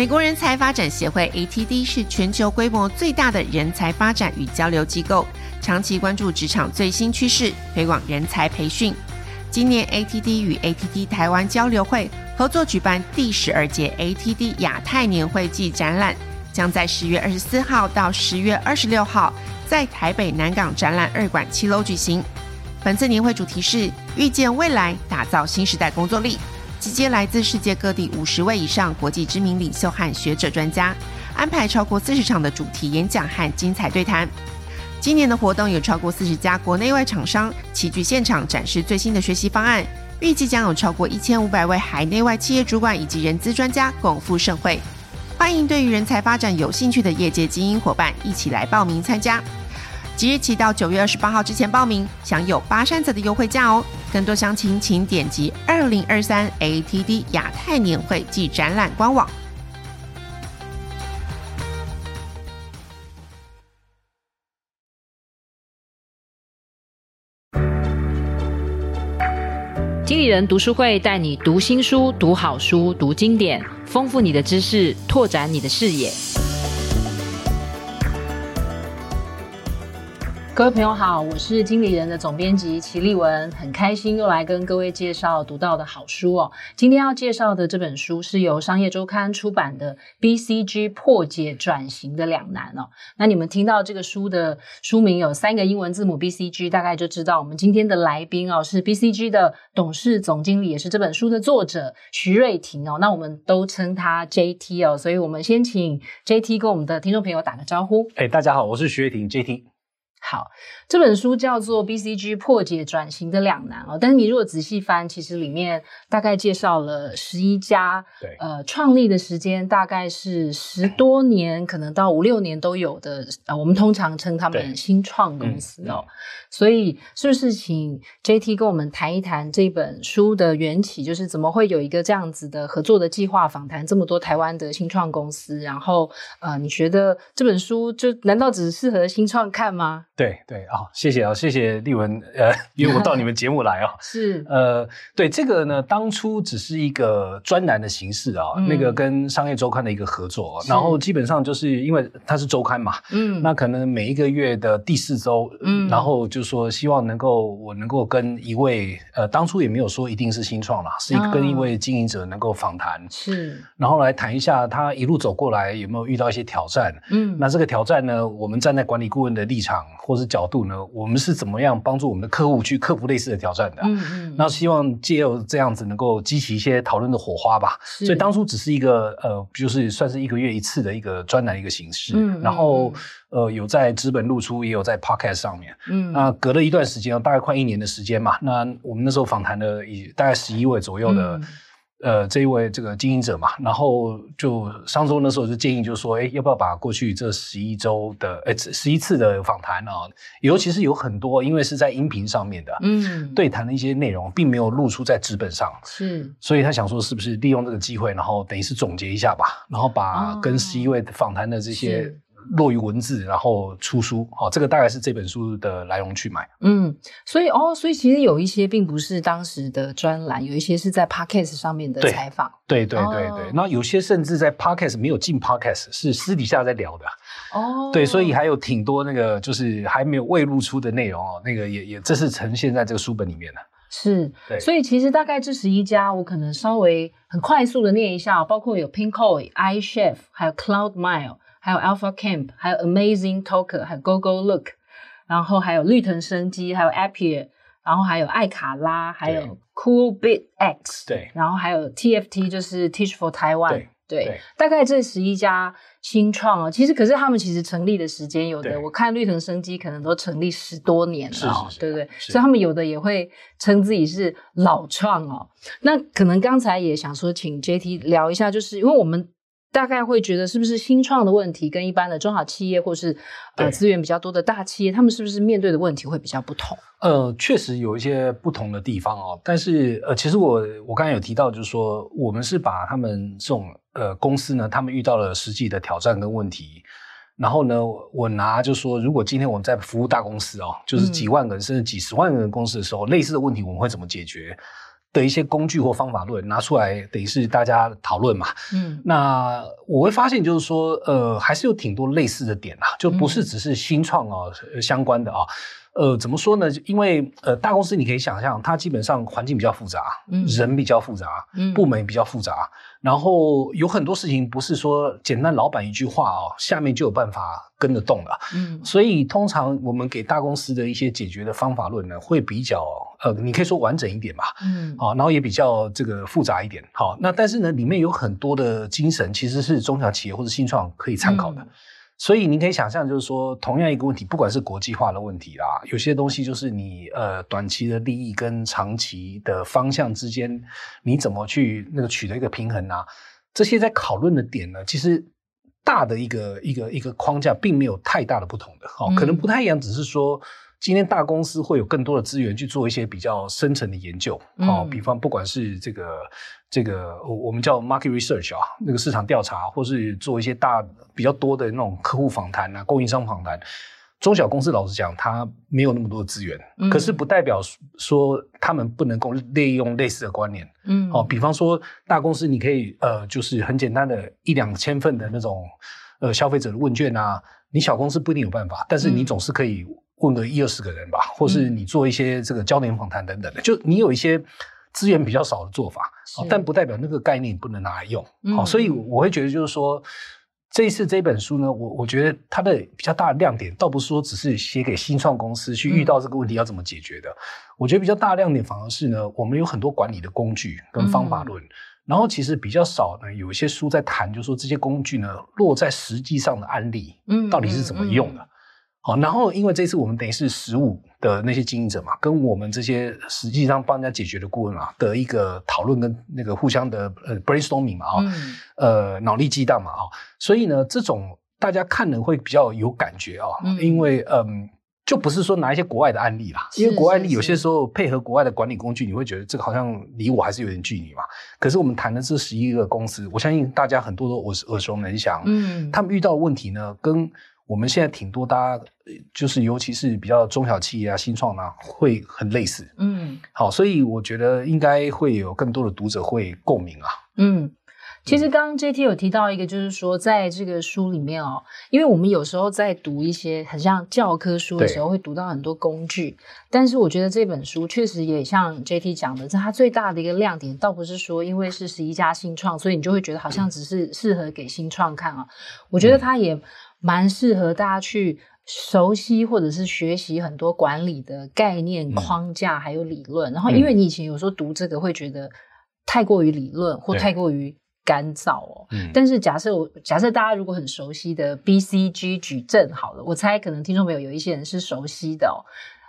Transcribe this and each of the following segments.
美国人才发展协会 ATD 是全球规模最大的人才发展与交流机构，长期关注职场最新趋势，推广人才培训。今年 ATD 与 ATD 台湾交流会合作举办第十二届 ATD 亚太年会暨展览，将在十月二十四号到十月二十六号在台北南港展览二馆七楼举行。本次年会主题是预见未来，打造新时代工作力，集结来自世界各地五十位以上国际知名领袖和学者专家，安排超过四十场的主题演讲和精彩对谈。今年的活动有超过四十家国内外厂商齐聚现场展示最新的学习方案，预计将有超过一千五百位海内外企业主管以及人资专家共赴盛会。欢迎对于人才发展有兴趣的业界精英伙伴一起来报名参加。即日起到九月二十八号之前报名，享有八三折的优惠价哦！更多详情请点击二零二三 ATD 亚太年会暨展览官网。经理人读书会带你读新书、读好书、读经典，丰富你的知识，拓展你的视野。各位朋友好，我是经理人的总编辑齐立文，很开心又来跟各位介绍读到的好书哦。今天要介绍的这本书是由商业周刊出版的《BCG 破解转型的两难》哦。那你们听到这个书的书名有三个英文字母 BCG，大概就知道我们今天的来宾哦是 BCG 的董事总经理，也是这本书的作者徐瑞婷哦。那我们都称他 JT 哦，所以我们先请 JT 跟我们的听众朋友打个招呼。哎，大家好，我是徐瑞婷 JT。好，这本书叫做《BCG 破解转型的两难》哦，但是你如果仔细翻，其实里面大概介绍了十一家，对，呃，创立的时间大概是十多年，可能到五六年都有的，呃，我们通常称他们新创公司哦。嗯、所以，是不是请 JT 跟我们谈一谈这本书的缘起，就是怎么会有一个这样子的合作的计划，访谈这么多台湾的新创公司，然后，呃，你觉得这本书就难道只适合新创看吗？对对啊、哦，谢谢啊、哦，谢谢丽文呃约我到你们节目来啊、哦。是。呃，对这个呢，当初只是一个专栏的形式啊、那个跟商业周刊的一个合作，然后基本上就是因为它是周刊嘛，嗯，那可能每一个月的第四周，嗯，然后就说希望能够我能够跟一位呃，当初也没有说一定是新创啦，是一个跟一位经营者能够访谈，是、啊，然后来谈一下他一路走过来有没有遇到一些挑战，嗯，那这个挑战呢，我们站在管理顾问的立场。或是角度呢？我们是怎么样帮助我们的客户去克服类似的挑战的？嗯嗯。那希望借由这样子能够激起一些讨论的火花吧。所以当初只是一个呃，就是算是一个月一次的一个专栏一个形式。嗯。然后呃，有在资本露出，也有在 Podcast 上面。嗯。那隔了一段时间，大概快一年的时间嘛。那我们那时候访谈了以大概十一位左右的。嗯呃，这一位这个经营者嘛，然后就上周那时候就建议，就是说，哎，要不要把过去这十一周的，呃，十一次的访谈啊，尤其是有很多，因为是在音频上面的，嗯，对谈的一些内容，并没有露出在纸本上，是，所以他想说，是不是利用这个机会，然后等于是总结一下吧，然后把跟十一位访谈的这些。哦落于文字，然后出书，好、哦，这个大概是这本书的来龙去脉。嗯，所以哦，所以其实有一些并不是当时的专栏，有一些是在 Podcast 上面的采访。对对对对对，那、哦、有些甚至在 Podcast 没有进 Podcast，是私底下在聊的。哦，对，所以还有挺多那个就是还没有未露出的内容哦，那个也也这是呈现在这个书本里面的。是，对，所以其实大概这十一家，我可能稍微很快速的念一下，包括有 Pinkoi、iChef，还有 Cloud Mile。还有 Alpha Camp，还有 Amazing Talker，还有 GoGoLook，然后还有绿藤生机，还有 Appier，然后还有艾卡拉，还有 Coolbit X，对，然后还有 TFT，就是 Teach for Taiwan，对，对，大概这十一家新创哦，其实可是他们其实成立的时间有的，我看绿藤生机可能都成立十多年了，是是是对不对？所以他们有的也会称自己是老创哦。那可能刚才也想说，请 JT 聊一下，就是因为我们。大概会觉得是不是新创的问题跟一般的中小企业或是呃资源比较多的大企业，他们是不是面对的问题会比较不同？呃，确实有一些不同的地方哦。但是呃，其实我我刚才有提到，就是说我们是把他们这种呃公司呢，他们遇到了实际的挑战跟问题，然后呢，我拿就是说，如果今天我们在服务大公司哦，就是几万个人、嗯、甚至几十万个人公司的时候，类似的问题我们会怎么解决？的一些工具或方法论拿出来，等于是大家讨论嘛。嗯，那我会发现就是说，呃，还是有挺多类似的点啊，就不是只是新创啊、嗯、相关的啊。呃，怎么说呢？因为呃，大公司你可以想象，它基本上环境比较复杂，嗯，人比较复杂，嗯，部门比较复杂，然后有很多事情不是说简单老板一句话哦，下面就有办法跟得动的，嗯，所以通常我们给大公司的一些解决的方法论呢，会比较呃，你可以说完整一点吧，嗯，好，然后也比较这个复杂一点，好，那但是呢，里面有很多的精神其实是中小企业或者新创可以参考的。嗯所以你可以想象，就是说，同样一个问题，不管是国际化的问题啦，有些东西就是你呃短期的利益跟长期的方向之间，你怎么去那个取得一个平衡啊？这些在讨论的点呢，其实大的一个一个一个框架并没有太大的不同的，哦，可能不太一样，只是说。今天大公司会有更多的资源去做一些比较深层的研究，好、嗯，比方不管是这个这个我们叫 market research 啊，那个市场调查，或是做一些大比较多的那种客户访谈啊、供应商访谈。中小公司老实讲，它没有那么多的资源，嗯、可是不代表说他们不能够利用类似的观念，嗯，好，比方说大公司你可以呃，就是很简单的一两千份的那种呃消费者的问卷啊，你小公司不一定有办法，但是你总是可以。问个一二十个人吧，或是你做一些这个焦点访谈等等的，嗯、就你有一些资源比较少的做法，但不代表那个概念不能拿来用。好、嗯，所以我会觉得就是说，这一次这本书呢，我我觉得它的比较大的亮点，倒不是说只是写给新创公司去遇到这个问题要怎么解决的，嗯、我觉得比较大的亮点反而是呢，我们有很多管理的工具跟方法论，嗯、然后其实比较少呢，有一些书在谈，就是说这些工具呢落在实际上的案例，嗯，到底是怎么用的。好，然后因为这次我们等于是十五的那些经营者嘛，跟我们这些实际上帮人家解决的顾问啊的一个讨论跟那个互相的呃 brainstorming 嘛啊，嗯、呃脑力激荡嘛啊，所以呢这种大家看了会比较有感觉啊，嗯、因为嗯就不是说拿一些国外的案例啦，因为国外案例有些时候配合国外的管理工具，你会觉得这个好像离我还是有点距离嘛。可是我们谈的这十一个公司，我相信大家很多都耳耳熟能详，嗯，他们遇到的问题呢跟。我们现在挺多，大家就是尤其是比较中小企业啊、新创啊，会很类似。嗯，好，所以我觉得应该会有更多的读者会共鸣啊。嗯，其实刚刚 JT 有提到一个，就是说在这个书里面哦，因为我们有时候在读一些很像教科书的时候，会读到很多工具，但是我觉得这本书确实也像 JT 讲的，这它最大的一个亮点，倒不是说因为是十一家新创，所以你就会觉得好像只是适合给新创看啊。我觉得它也。蛮适合大家去熟悉或者是学习很多管理的概念框架，还有理论。嗯、然后，因为你以前有时候读这个会觉得太过于理论或太过于干燥哦。嗯、但是假设我假设大家如果很熟悉的 BCG 矩阵好了，我猜可能听众朋友有一些人是熟悉的哦。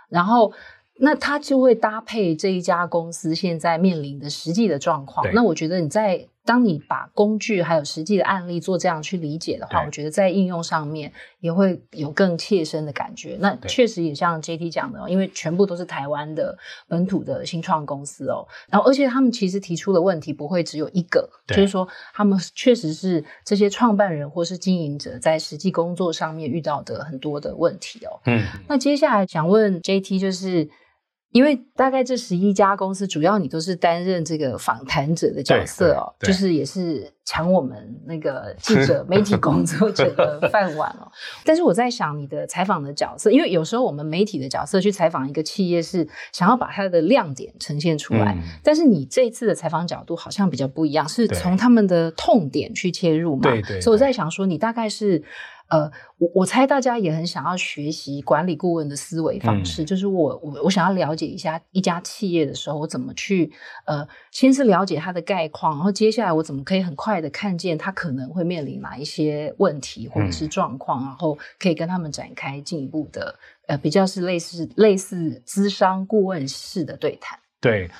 然后，那他就会搭配这一家公司现在面临的实际的状况。那我觉得你在。当你把工具还有实际的案例做这样去理解的话，我觉得在应用上面也会有更切身的感觉。那确实也像 JT 讲的哦，因为全部都是台湾的本土的新创公司哦，然后而且他们其实提出的问题不会只有一个，就是说他们确实是这些创办人或是经营者在实际工作上面遇到的很多的问题哦。嗯，那接下来想问 JT 就是。因为大概这十一家公司，主要你都是担任这个访谈者的角色哦，就是也是抢我们那个记者、媒体工作者的饭碗哦。但是我在想，你的采访的角色，因为有时候我们媒体的角色去采访一个企业，是想要把它的亮点呈现出来，嗯、但是你这一次的采访角度好像比较不一样，是从他们的痛点去切入嘛？对对。所以我在想说，你大概是。呃，我我猜大家也很想要学习管理顾问的思维方式，嗯、就是我我我想要了解一下一家企业的时候，我怎么去呃，先是了解它的概况，然后接下来我怎么可以很快的看见它可能会面临哪一些问题或者是状况，嗯、然后可以跟他们展开进一步的呃，比较是类似类似咨商顾问式的对谈。对，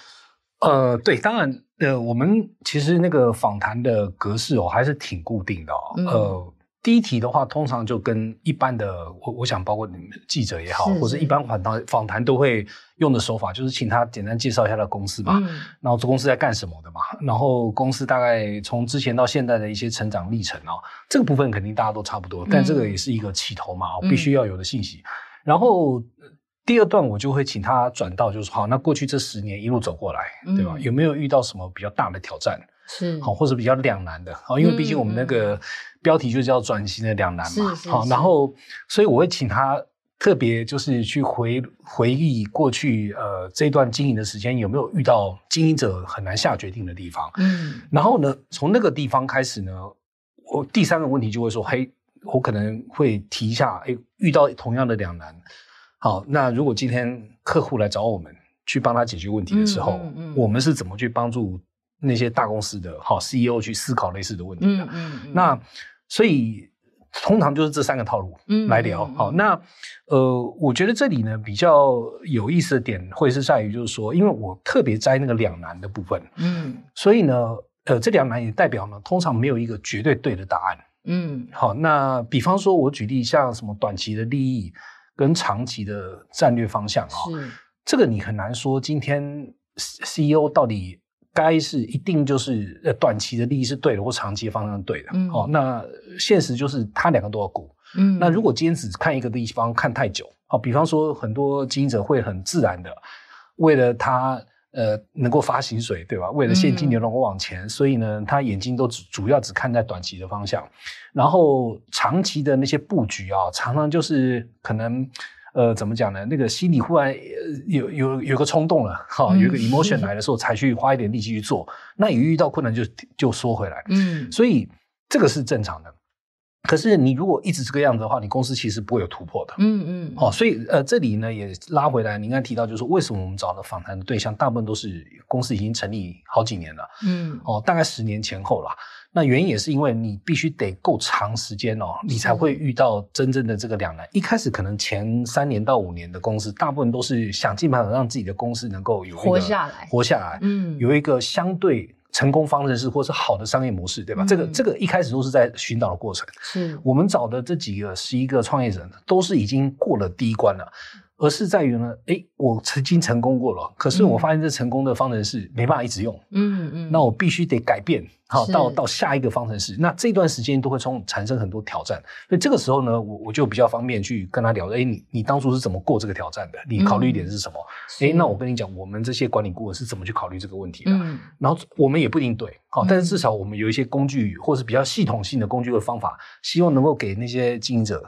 呃，对，当然，呃，我们其实那个访谈的格式哦，还是挺固定的哦，嗯、呃。第一题的话，通常就跟一般的我，我想包括你们记者也好，是是或者一般访谈访谈都会用的手法，就是请他简单介绍一下他的公司嘛，嗯、然后这公司在干什么的嘛，然后公司大概从之前到现在的一些成长历程啊，这个部分肯定大家都差不多，但这个也是一个起头嘛，嗯、必须要有的信息。然后第二段我就会请他转到，就是好，那过去这十年一路走过来，嗯、对吧？有没有遇到什么比较大的挑战？是。好，或者比较两难的？好，因为毕竟我们那个标题就叫转型的两难嘛。是好，然后所以我会请他特别就是去回回忆过去呃这段经营的时间有没有遇到经营者很难下决定的地方。嗯，然后呢，从那个地方开始呢，我第三个问题就会说，嘿，我可能会提一下，哎，遇到同样的两难。好，那如果今天客户来找我们去帮他解决问题的时候，嗯嗯嗯、我们是怎么去帮助那些大公司的好 CEO 去思考类似的问题的？嗯嗯嗯、那所以通常就是这三个套路来聊。嗯嗯、好，那呃，我觉得这里呢比较有意思的点会是在于，就是说，因为我特别摘那个两难的部分，嗯，所以呢，呃，这两难也代表呢，通常没有一个绝对对的答案。嗯，好，那比方说，我举例像什么短期的利益。跟长期的战略方向啊，是这个你很难说。今天 CEO 到底该是一定就是呃短期的利益是对的，或长期的方向是对的。嗯，哦，那现实就是他两个都要顾。嗯，那如果今天只看一个地方看太久，好，比方说很多经营者会很自然的为了他。呃，能够发薪水，对吧？为了现金流能够往前，嗯、所以呢，他眼睛都只主要只看在短期的方向，然后长期的那些布局啊，常常就是可能，呃，怎么讲呢？那个心里忽然有有有个冲动了，哈、嗯，有一个 emotion 来的时候，才去花一点力气去做。嗯、那一遇到困难就就缩回来，嗯，所以这个是正常的。可是你如果一直这个样子的话，你公司其实不会有突破的。嗯嗯。哦，所以呃，这里呢也拉回来，你刚才提到就是说，为什么我们找的访谈的对象大部分都是公司已经成立好几年了。嗯。哦，大概十年前后啦。那原因也是因为你必须得够长时间哦，你才会遇到真正的这个两难。一开始可能前三年到五年的公司，大部分都是想尽办法让自己的公司能够有一个活下来，活下来。嗯。有一个相对。成功方程式或是好的商业模式，对吧？嗯、这个这个一开始都是在寻找的过程。是我们找的这几个十一个创业者，都是已经过了第一关了。而是在于呢，诶，我曾经成功过了，可是我发现这成功的方程式没办法一直用，嗯嗯，那我必须得改变，好到到下一个方程式，那这段时间都会从产生很多挑战，所以这个时候呢，我我就比较方便去跟他聊，诶，你你当初是怎么过这个挑战的？你考虑点是什么？诶、嗯，那我跟你讲，我们这些管理顾问是怎么去考虑这个问题的？嗯，然后我们也不一定对，好，但是至少我们有一些工具，或是比较系统性的工具和方法，希望能够给那些经营者，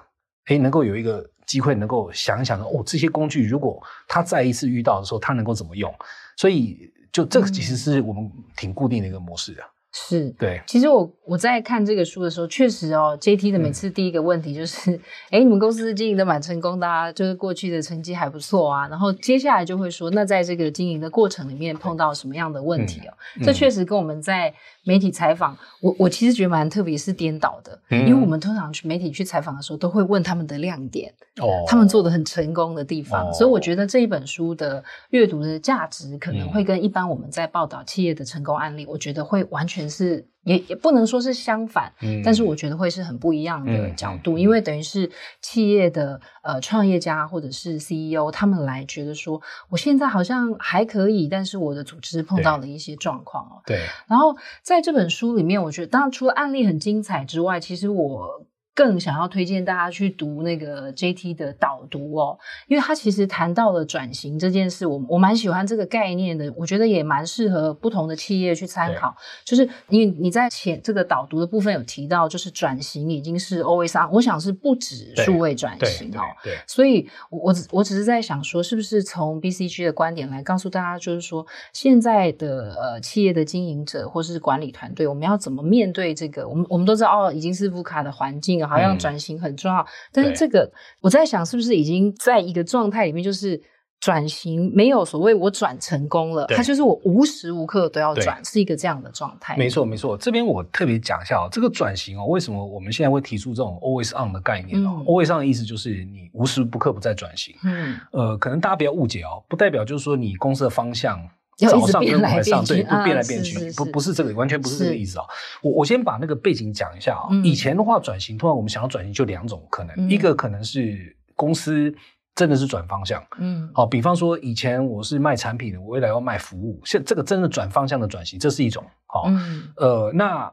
诶，能够有一个。机会能够想一想哦，这些工具如果他再一次遇到的时候，他能够怎么用？所以，就这个其实是我们挺固定的一个模式啊。是对，其实我我在看这个书的时候，确实哦，JT 的每次第一个问题就是，哎、嗯，你们公司经营的蛮成功的啊，就是过去的成绩还不错啊，然后接下来就会说，那在这个经营的过程里面碰到什么样的问题哦？嗯、这确实跟我们在媒体采访，我我其实觉得蛮特别，是颠倒的，嗯、因为我们通常去媒体去采访的时候，都会问他们的亮点，哦，他们做的很成功的地方，哦、所以我觉得这一本书的阅读的价值，可能会跟一般我们在报道企业的成功案例，嗯、我觉得会完全是。也也不能说是相反，嗯，但是我觉得会是很不一样的角度，因为等于是企业的呃创业家或者是 CEO 他们来觉得说，我现在好像还可以，但是我的组织碰到了一些状况哦，对。然后在这本书里面，我觉得当然除了案例很精彩之外，其实我。更想要推荐大家去读那个 JT 的导读哦，因为他其实谈到了转型这件事，我我蛮喜欢这个概念的，我觉得也蛮适合不同的企业去参考。就是你你在前这个导读的部分有提到，就是转型已经是 always on，我想是不止数位转型哦。对，对对所以我我只我只是在想说，是不是从 BCG 的观点来告诉大家，就是说现在的呃企业的经营者或是管理团队，我们要怎么面对这个？我们我们都知道哦，已经是 VUCA 的环境。好像转型很重要，嗯、但是这个我在想，是不是已经在一个状态里面，就是转型没有所谓我转成功了，它就是我无时无刻都要转，是一个这样的状态。没错，没错。这边我特别讲一下哦，这个转型哦，为什么我们现在会提出这种 always on 的概念哦、嗯、？always on 的意思就是你无时不刻不在转型。嗯，呃，可能大家不要误解哦，不代表就是说你公司的方向。早上跟晚上，对，不变来变去，不不是这个，完全不是这个意思啊。我我先把那个背景讲一下啊。以前的话，转型，通常我们想要转型就两种可能，一个可能是公司真的是转方向，嗯，好，比方说以前我是卖产品的，我未来要卖服务，现这个真的转方向的转型，这是一种，好，呃，那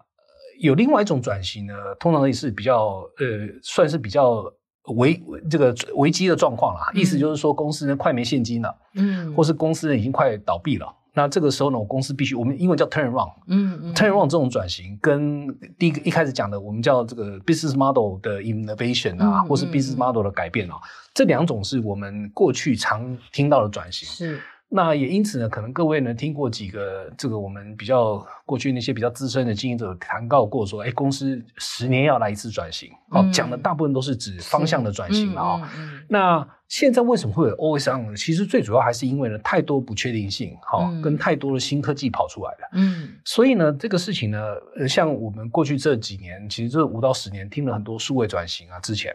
有另外一种转型呢，通常也是比较呃，算是比较危这个危机的状况啦，意思就是说公司呢快没现金了，嗯，或是公司呢已经快倒闭了。那这个时候呢，我公司必须我们英文叫 turn around，嗯嗯，turn around 这种转型跟第一个一开始讲的我们叫这个 business model 的 innovation 啊，嗯、或是 business model 的改变啊，嗯、这两种是我们过去常听到的转型。是。那也因此呢，可能各位呢听过几个这个我们比较过去那些比较资深的经营者谈告过说，哎，公司十年要来一次转型，好、嗯，讲的大部分都是指方向的转型了啊。嗯嗯嗯、那现在为什么会有 always on 呢？其实最主要还是因为呢太多不确定性，好、嗯，跟太多的新科技跑出来了。嗯，所以呢这个事情呢，像我们过去这几年，其实这五到十年听了很多数位转型啊，之前。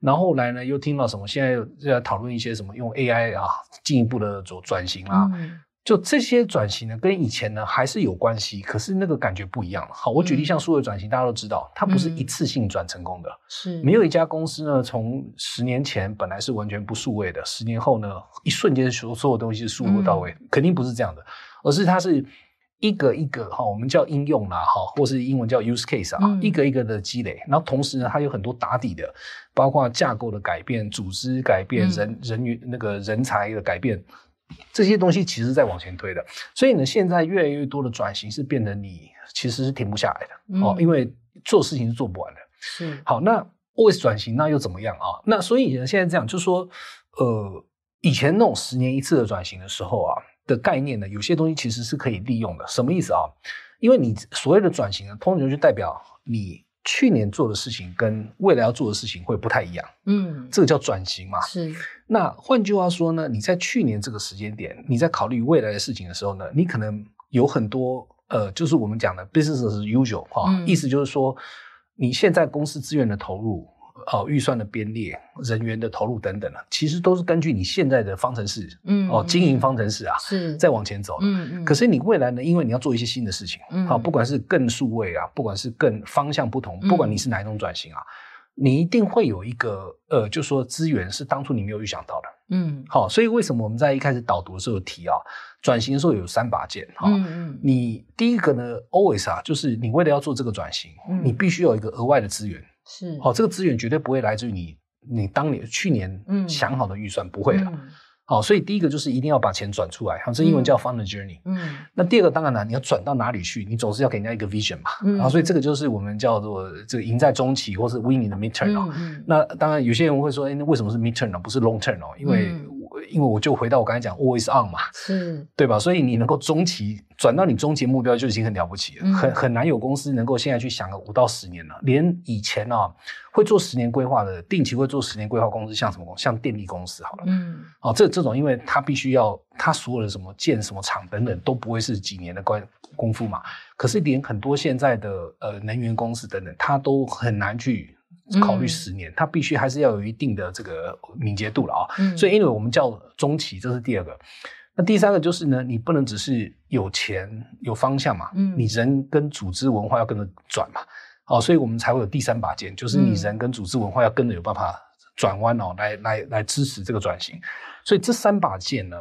然后后来呢，又听到什么？现在又在讨论一些什么用 AI 啊，进一步的做转型啊。嗯、就这些转型呢，跟以前呢还是有关系，可是那个感觉不一样。好，我举例像数位转型，嗯、大家都知道，它不是一次性转成功的。是、嗯，没有一家公司呢，从十年前本来是完全不数位的，十年后呢，一瞬间所所有东西是数位到位，嗯、肯定不是这样的，而是它是。一个一个哈，我们叫应用啦哈，或是英文叫 use case 啊，嗯、一个一个的积累，然后同时呢，它有很多打底的，包括架构的改变、组织改变、人、嗯、人员那个人才的改变，这些东西其实在往前推的。所以呢，现在越来越多的转型是变得你其实是停不下来的哦，嗯、因为做事情是做不完的。是好，那 always 转型那又怎么样啊？那所以呢，现在这样就是说，呃，以前那种十年一次的转型的时候啊。的概念呢，有些东西其实是可以利用的。什么意思啊？因为你所谓的转型呢，通常就代表你去年做的事情跟未来要做的事情会不太一样。嗯，这个叫转型嘛。是。那换句话说呢，你在去年这个时间点，你在考虑未来的事情的时候呢，你可能有很多呃，就是我们讲的 business as usual 哈，嗯，意思就是说你现在公司资源的投入。哦，预算的编列、人员的投入等等啊，其实都是根据你现在的方程式，嗯，哦，经营方程式啊，是再往前走，嗯嗯。可是你未来呢？因为你要做一些新的事情，嗯，好，不管是更数位啊，不管是更方向不同，不管你是哪一种转型啊，你一定会有一个呃，就说资源是当初你没有预想到的，嗯，好，所以为什么我们在一开始导读的时候提啊，转型的时候有三把剑，哈，嗯嗯，你第一个呢，always 啊，就是你为了要做这个转型，你必须有一个额外的资源。是，好，这个资源绝对不会来自于你，你当年去年想好的预算，嗯、不会的。好、嗯，所以第一个就是一定要把钱转出来，好，这英文叫 fund journey。嗯，那第二个当然了，你要转到哪里去，你总是要给人家一个 vision 嘛。嗯，然后所以这个就是我们叫做这个赢在中期，或是 winning the midterm 哦。嗯，那当然有些人会说，哎，那为什么是 midterm 呢？不是 long term 哦？因为、嗯因为我就回到我刚才讲 always on 嘛，是对吧？所以你能够中期转到你终极目标就已经很了不起了，嗯、很很难有公司能够现在去想个五到十年了。连以前啊会做十年规划的，定期会做十年规划公司，像什么公司？像电力公司好了，嗯，哦，这这种因为它必须要它所有的什么建什么厂等等都不会是几年的关功夫嘛。可是连很多现在的呃能源公司等等，它都很难去。考虑十年，它必须还是要有一定的这个敏捷度了啊。嗯、所以，因为我们叫中期，这是第二个。那第三个就是呢，你不能只是有钱有方向嘛，嗯、你人跟组织文化要跟着转嘛。哦，所以我们才会有第三把剑，就是你人跟组织文化要跟着有办法转弯哦，来来来支持这个转型。所以这三把剑呢，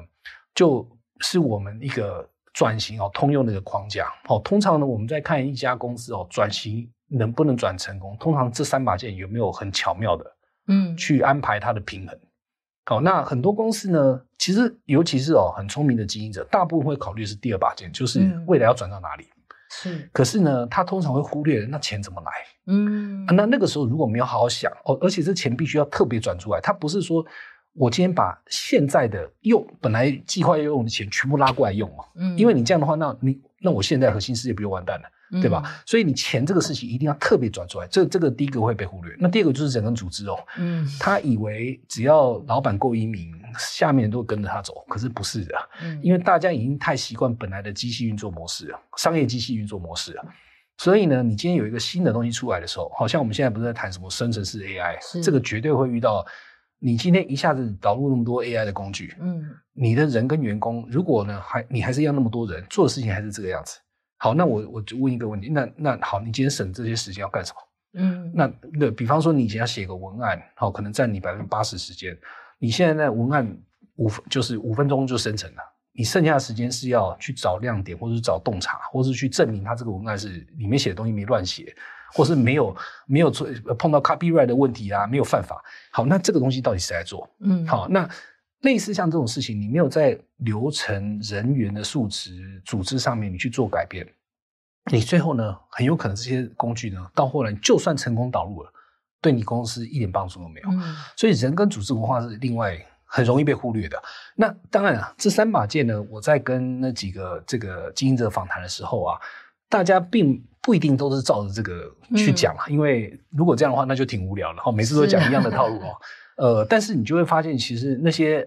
就是我们一个转型哦通用的一个框架。哦，通常呢，我们在看一家公司哦转型。能不能转成功？通常这三把剑有没有很巧妙的，嗯，去安排它的平衡？好，那很多公司呢，其实尤其是哦很聪明的经营者，大部分会考虑是第二把剑，就是未来要转到哪里。是、嗯，可是呢，他通常会忽略那钱怎么来。嗯、啊，那那个时候如果没有好好想哦，而且这钱必须要特别转出来，他不是说我今天把现在的用本来计划要用的钱全部拉过来用哦，嗯，因为你这样的话，那你那我现在核心事业不就完蛋了？对吧？嗯、所以你钱这个事情一定要特别转出来，这这个第一个会被忽略。那第二个就是整个组织哦，嗯，他以为只要老板够英明，下面都会跟着他走，可是不是的，嗯，因为大家已经太习惯本来的机器运作模式了，商业机器运作模式了。所以呢，你今天有一个新的东西出来的时候，好像我们现在不是在谈什么生成式 AI，这个绝对会遇到。你今天一下子导入那么多 AI 的工具，嗯，你的人跟员工，如果呢还你还是要那么多人做的事情还是这个样子。好，那我我就问一个问题，那那好，你今天省这些时间要干什么？嗯，那那比方说你以前要写个文案，好，可能占你百分之八十时间，你现在那文案五就是五分钟就生成了，你剩下的时间是要去找亮点，或者是找洞察，或是去证明他这个文案是里面写的东西没乱写，或是没有没有碰到 copyright 的问题啊，没有犯法。好，那这个东西到底谁来做？嗯，好，那类似像这种事情，你没有在流程、人员的素质、组织上面你去做改变，你最后呢，很有可能这些工具呢，到后来就算成功导入了，对你公司一点帮助都没有。嗯，所以人跟组织文化是另外很容易被忽略的。那当然啊，这三把剑呢，我在跟那几个这个经营者访谈的时候啊，大家并不一定都是照着这个去讲啊，嗯、因为如果这样的话，那就挺无聊的。哈，每次都讲一样的套路哦。呃，但是你就会发现，其实那些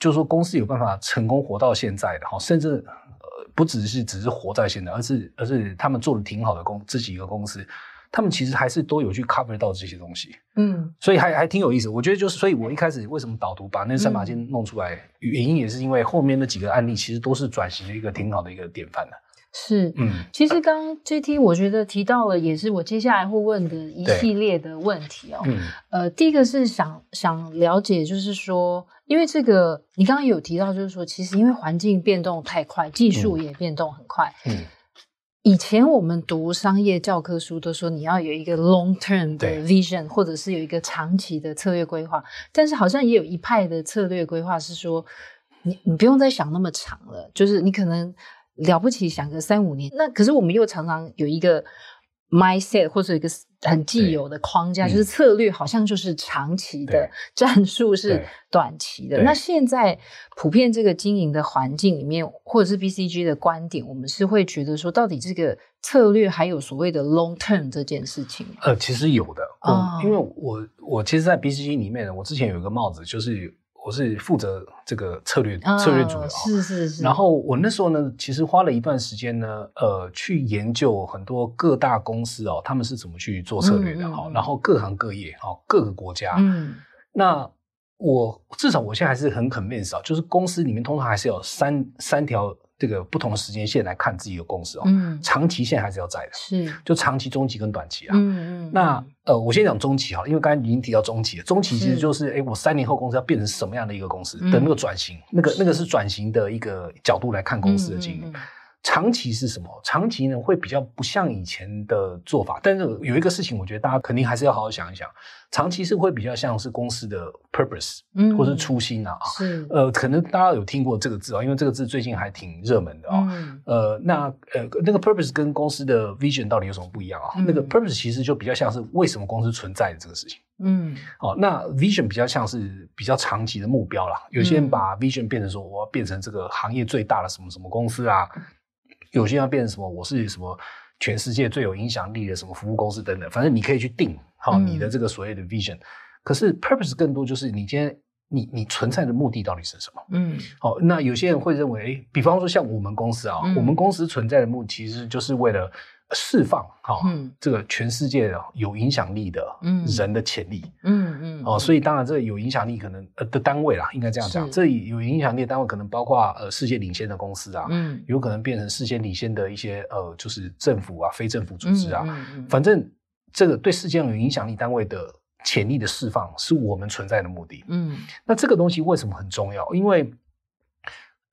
就是说公司有办法成功活到现在的哈，甚至呃不只是只是活在现在，而是而是他们做的挺好的公这几个公司。他们其实还是都有去 cover 到这些东西，嗯，所以还还挺有意思。我觉得就是，所以我一开始为什么导读把那三把剑弄出来，嗯、原因也是因为后面那几个案例其实都是转型的一个挺好的一个典范的。是，嗯，其实刚刚 JT 我觉得提到了，也是我接下来会问的一系列的问题哦。嗯，呃，第一个是想想了解，就是说，因为这个你刚刚有提到，就是说，其实因为环境变动太快，技术也变动很快，嗯。嗯以前我们读商业教科书都说你要有一个 long term 的 vision，或者是有一个长期的策略规划，但是好像也有一派的策略规划是说，你你不用再想那么长了，就是你可能了不起想个三五年。那可是我们又常常有一个 mindset 或者一个很既有的框架，就是策略好像就是长期的，战术是短期的。那现在普遍这个经营的环境里面，或者是 BCG 的观点，我们是会觉得说，到底这个策略还有所谓的 long term 这件事情？呃，其实有的哦，因为我我其实，在 BCG 里面呢，我之前有一个帽子，就是。我是负责这个策略、哦、策略组的哦，是是是。然后我那时候呢，其实花了一段时间呢，呃，去研究很多各大公司哦，他们是怎么去做策略的哈。嗯嗯、然后各行各业哈，各个国家。嗯。那我至少我现在还是很 convinced 啊，就是公司里面通常还是有三三条。这个不同的时间线来看自己的公司哦，嗯，长期线还是要在的，是，就长期、中期跟短期啊，嗯嗯。那呃，我先讲中期哈，因为刚才已经提到中期了，中期其实就是哎，我三年后公司要变成什么样的一个公司的那个转型，那个那个是转型的一个角度来看公司的经营。长期是什么？长期呢，会比较不像以前的做法，但是有一个事情，我觉得大家肯定还是要好好想一想。长期是会比较像是公司的 purpose，嗯，或是初心啊，是，呃，可能大家有听过这个字啊，因为这个字最近还挺热门的啊，嗯，呃，那呃，那个 purpose 跟公司的 vision 到底有什么不一样啊？嗯，那个 purpose 其实就比较像是为什么公司存在的这个事情，嗯，哦，那 vision 比较像是比较长期的目标啦。有些人把 vision 变成说我要变成这个行业最大的什么什么公司啊。有些要变成什么？我是什么全世界最有影响力的什么服务公司等等，反正你可以去定好你的这个所谓的 vision。嗯、可是 purpose 更多就是你今天你你存在的目的到底是什么？嗯，好，那有些人会认为，比方说像我们公司啊，嗯、我们公司存在的目的其实就是为了。释放哈，嗯、这个全世界有影响力的人的潜力，嗯。嗯，哦，所以当然这个有影响力可能呃的单位啦，应该这样讲，这有影响力的单位可能包括呃世界领先的公司啊，嗯，有可能变成世界领先的一些呃就是政府啊、非政府组织啊，反正这个对世界上有影响力单位的潜力的释放是我们存在的目的，嗯，那这个东西为什么很重要？因为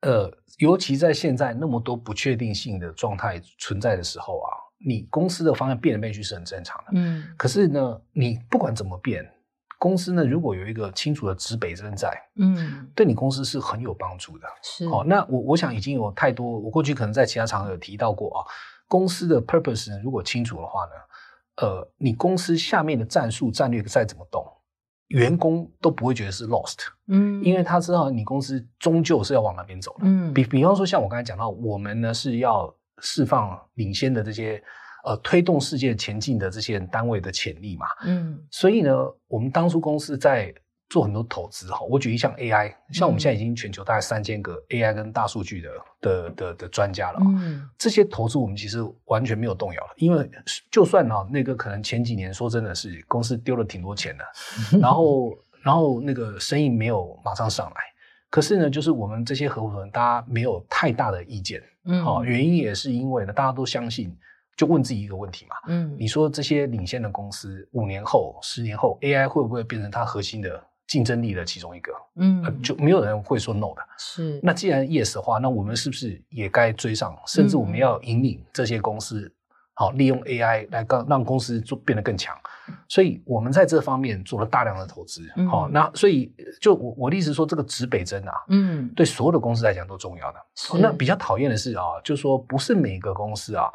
呃，尤其在现在那么多不确定性的状态存在的时候啊。你公司的方向变来变去是很正常的，嗯，可是呢，你不管怎么变，公司呢如果有一个清楚的指北针在，嗯，对你公司是很有帮助的。是，哦，那我我想已经有太多，我过去可能在其他场合有提到过啊，公司的 purpose 呢如果清楚的话呢，呃，你公司下面的战术战略再怎么动，员工都不会觉得是 lost，嗯，因为他知道你公司终究是要往那边走的，嗯，比比方说像我刚才讲到，我们呢是要。释放领先的这些呃推动世界前进的这些单位的潜力嘛，嗯，所以呢，我们当初公司在做很多投资哈。我举一项 AI，像我们现在已经全球大概三千个 AI 跟大数据的的的的专家了，嗯，这些投资我们其实完全没有动摇了，因为就算哈那个可能前几年说真的是公司丢了挺多钱的，然后然后那个生意没有马上上来，可是呢，就是我们这些合伙人大家没有太大的意见。嗯，好，原因也是因为呢，大家都相信，就问自己一个问题嘛，嗯，你说这些领先的公司五年后、十年后，AI 会不会变成它核心的竞争力的其中一个？嗯，呃，就没有人会说 no 的。是，那既然 yes 的话，那我们是不是也该追上？甚至我们要引领这些公司，好，利用 AI 来让让公司做变得更强，所以我们在这方面做了大量的投资。好、嗯，那所以就我我的意思说，这个指北针啊，嗯，对所有的公司来讲都重要的。那比较讨厌的是啊，就是说不是每个公司啊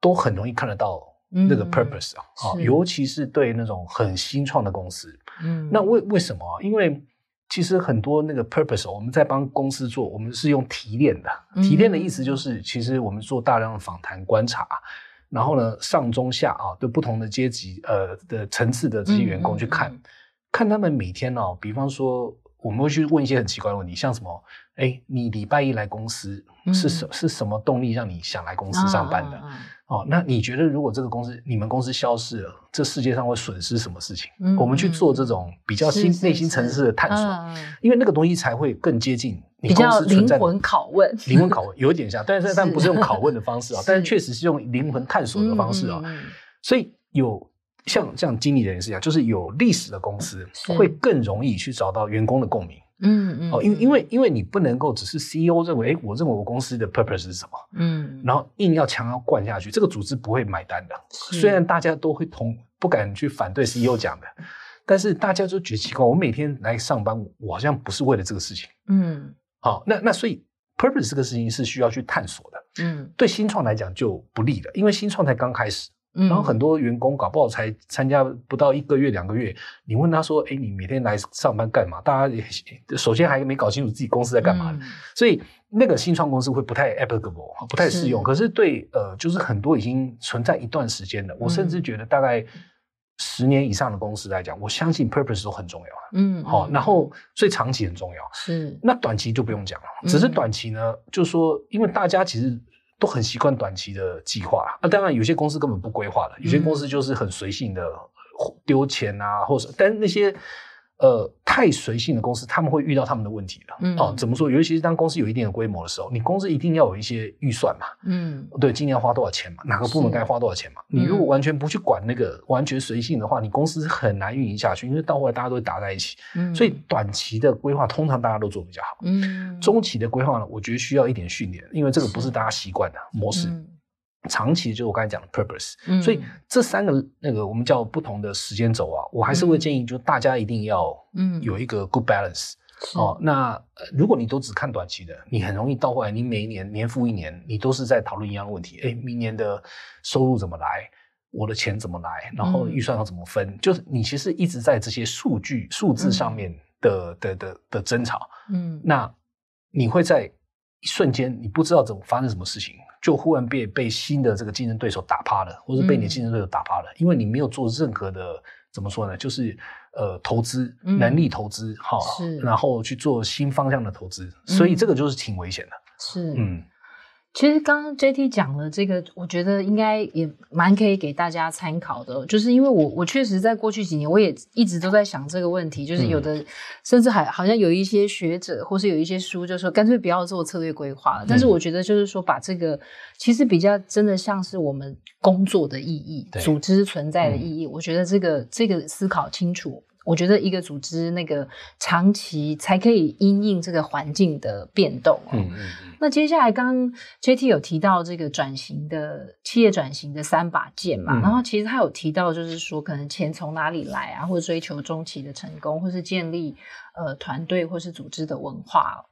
都很容易看得到那个 purpose 啊，啊、嗯，尤其是对那种很新创的公司。嗯，那为为什么？因为其实很多那个 purpose，我们在帮公司做，我们是用提炼的。提炼的意思就是，其实我们做大量的访谈观察。然后呢，上中下啊，对不同的阶级呃的层次的这些员工去看，看他们每天哦，比方说我们会去问一些很奇怪的问题，像什么，哎，你礼拜一来公司是什、嗯、是什么动力让你想来公司上班的？啊啊啊哦，那你觉得如果这个公司你们公司消失了，这世界上会损失什么事情？嗯，我们去做这种比较心内心层次的探索，嗯，因为那个东西才会更接近你公司存在的。灵魂拷问，灵魂拷问有一点像，但是但不是用拷问的方式啊，但是确实是用灵魂探索的方式啊。所以有像这样经理人也是一样，就是有历史的公司会更容易去找到员工的共鸣。嗯嗯，哦，因为因为因为你不能够只是 CEO 认为，哎，我认为我公司的 purpose 是什么，嗯，然后硬要强要灌下去，这个组织不会买单的。虽然大家都会同不敢去反对 CEO 讲的，但是大家都觉得奇怪，我每天来上班，我好像不是为了这个事情。嗯，好，那那所以 purpose 这个事情是需要去探索的。嗯，对新创来讲就不利了，因为新创才刚开始。然后很多员工搞不好才参加不到一个月两个月，你问他说：“哎，你每天来上班干嘛？”大家也 首先还没搞清楚自己公司在干嘛，嗯、所以那个新创公司会不太 applicable，不太适用。可是对呃，就是很多已经存在一段时间的，我甚至觉得大概十年以上的公司来讲，我相信 purpose 都很重要。嗯，好、哦，然后所以长期很重要。是，那短期就不用讲了。只是短期呢，就是说，因为大家其实。都很习惯短期的计划啊，当然有些公司根本不规划的，有些公司就是很随性的丢钱啊，或者，但是那些。呃，太随性的公司，他们会遇到他们的问题了。嗯，哦，怎么说？尤其是当公司有一定的规模的时候，你公司一定要有一些预算嘛。嗯，对，今年要花多少钱嘛？哪个部门该花多少钱嘛？你如果完全不去管那个，完全随性的话，你公司很难运营下去，因为到后来大家都会打在一起。嗯，所以短期的规划通常大家都做比较好。嗯，中期的规划呢，我觉得需要一点训练，因为这个不是大家习惯的模式。长期就是我刚才讲的 purpose，嗯，所以这三个那个我们叫不同的时间轴啊，我还是会建议，就大家一定要嗯有一个 good balance，嗯，哦。那如果你都只看短期的，你很容易到后来，你每一年年复一年，你都是在讨论一样的问题。哎，明年的收入怎么来？我的钱怎么来？然后预算要怎么分？嗯，就是你其实一直在这些数据数字上面的的的，的争吵。嗯，那你会在一瞬间，你不知道怎么发生什么事情。就忽然被被新的这个竞争对手打趴了，或者被你竞争对手打趴了，嗯，因为你没有做任何的怎么说呢？就是呃投资能力投资哈，是，然后去做新方向的投资，所以这个就是挺危险的。是，嗯。其实刚刚 JT 讲了这个，我觉得应该也蛮可以给大家参考的。就是因为我我确实在过去几年，我也一直都在想这个问题。就是有的，嗯、甚至还好像有一些学者，或是有一些书，就说干脆不要做策略规划了。但是我觉得，就是说把这个，其实比较真的像是我们工作的意义，组织存在的意义。嗯、我觉得这个这个思考清楚。我觉得一个组织那个长期才可以因应这个环境的变动嗯嗯。那接下来刚刚 JT 有提到这个转型的企业转型的三把剑嘛，嗯，然后其实他有提到就是说可能钱从哪里来啊，或者追求中期的成功，或是建立呃团队或是组织的文化。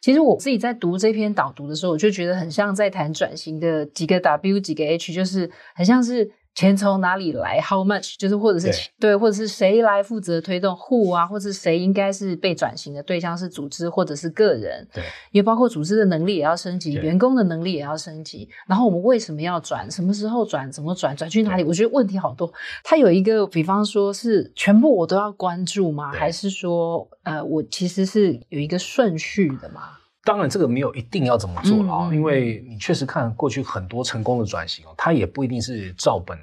其实我自己在读这篇导读的时候，我就觉得很像在谈转型的几个 W 几个 H，就是很像是。钱从哪里来？How much？就是或者是对，对，或者是谁来负责推动？Who 啊，或者是谁应该是被转型的对象？是组织或者是个人？对，也包括组织的能力也要升级，员工的能力也要升级。然后我们为什么要转？什么时候转？怎么转？转去哪里？我觉得问题好多。它有一个，比方说是全部我都要关注吗？还是说，呃，我其实是有一个顺序的吗？当然，这个没有一定要怎么做了啊，嗯，因为你确实看过去很多成功的转型哦，它也不一定是照本，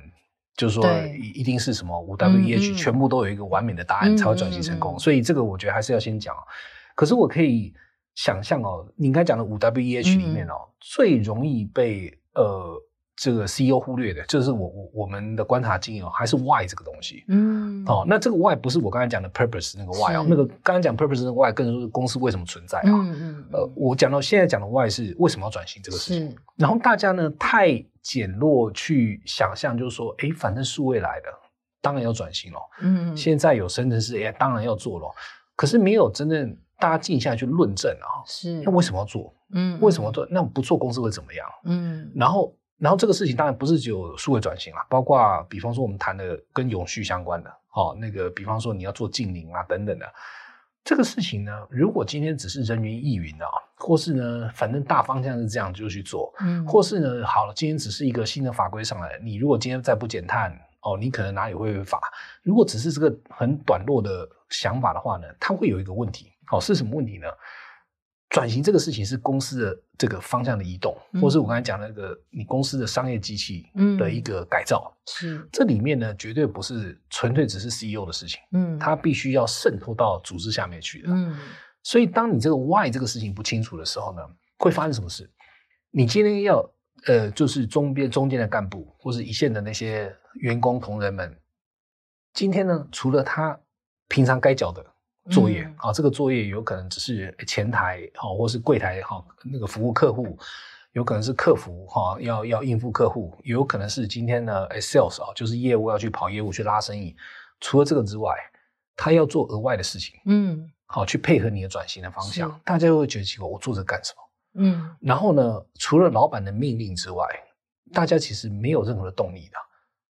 就是说一定是什么五 W E H，全部都有一个完美的答案才会转型成功。所以这个我觉得还是要先讲。可是我可以想象哦，你刚才讲的五 W E H 里面哦，最容易被呃这个 CEO 忽略的，就是我我我们的观察经验还是 Why 这个东西。嗯，哦，那这个 Why 不是我刚才讲的 Purpose 那个 Why 哦，那个刚才讲 Purpose 那个 Why 更多是公司为什么存在啊。嗯嗯。呃，我讲到现在讲的 Why 是为什么要转型这个事情。然后大家呢太简陋去想象，就是说，哎，反正数位来的，当然要转型了。嗯。现在有生成式 AI，当然要做了。可是没有真正大家静下来去论证啊，是那为什么要做？嗯，为什么做？那不做公司会怎么样？嗯，然后，然后这个事情当然不是只有数位转型啦，包括比方说我们谈的跟永续相关的，哦，那个比方说你要做净零啊等等的，这个事情呢，如果今天只是人云亦云啊，或是呢，反正大方向是这样就去做，嗯，或是呢，好了，今天只是一个新的法规上来，你如果今天再不减碳。哦，你可能哪里会违法？如果只是这个很短络的想法的话呢，它会有一个问题。好、哦，是什么问题呢？转型这个事情是公司的这个方向的移动，嗯、或是我刚才讲那个你公司的商业机器的一个改造。是、嗯、这里面呢，绝对不是纯粹只是 CEO 的事情。嗯，它必须要渗透到组织下面去的。嗯，所以当你这个 Why 这个事情不清楚的时候呢，会发生什么事？你今天要。呃，就是中边中间的干部，或是一线的那些员工同仁们，今天呢，除了他平常该缴的作业，啊、这个作业有可能只是前台哈、哦，或是柜台哈、哦，那个服务客户，有可能是客服哈、哦，要要应付客户，也有可能是今天的，sales 啊，就是业务要去跑业务去拉生意。除了这个之外，他要做额外的事情，嗯，好，去配合你的转型的方向，大家会觉得奇怪，我做这干什么？嗯，然后呢，除了老板的命令之外，大家其实没有任何的动力的。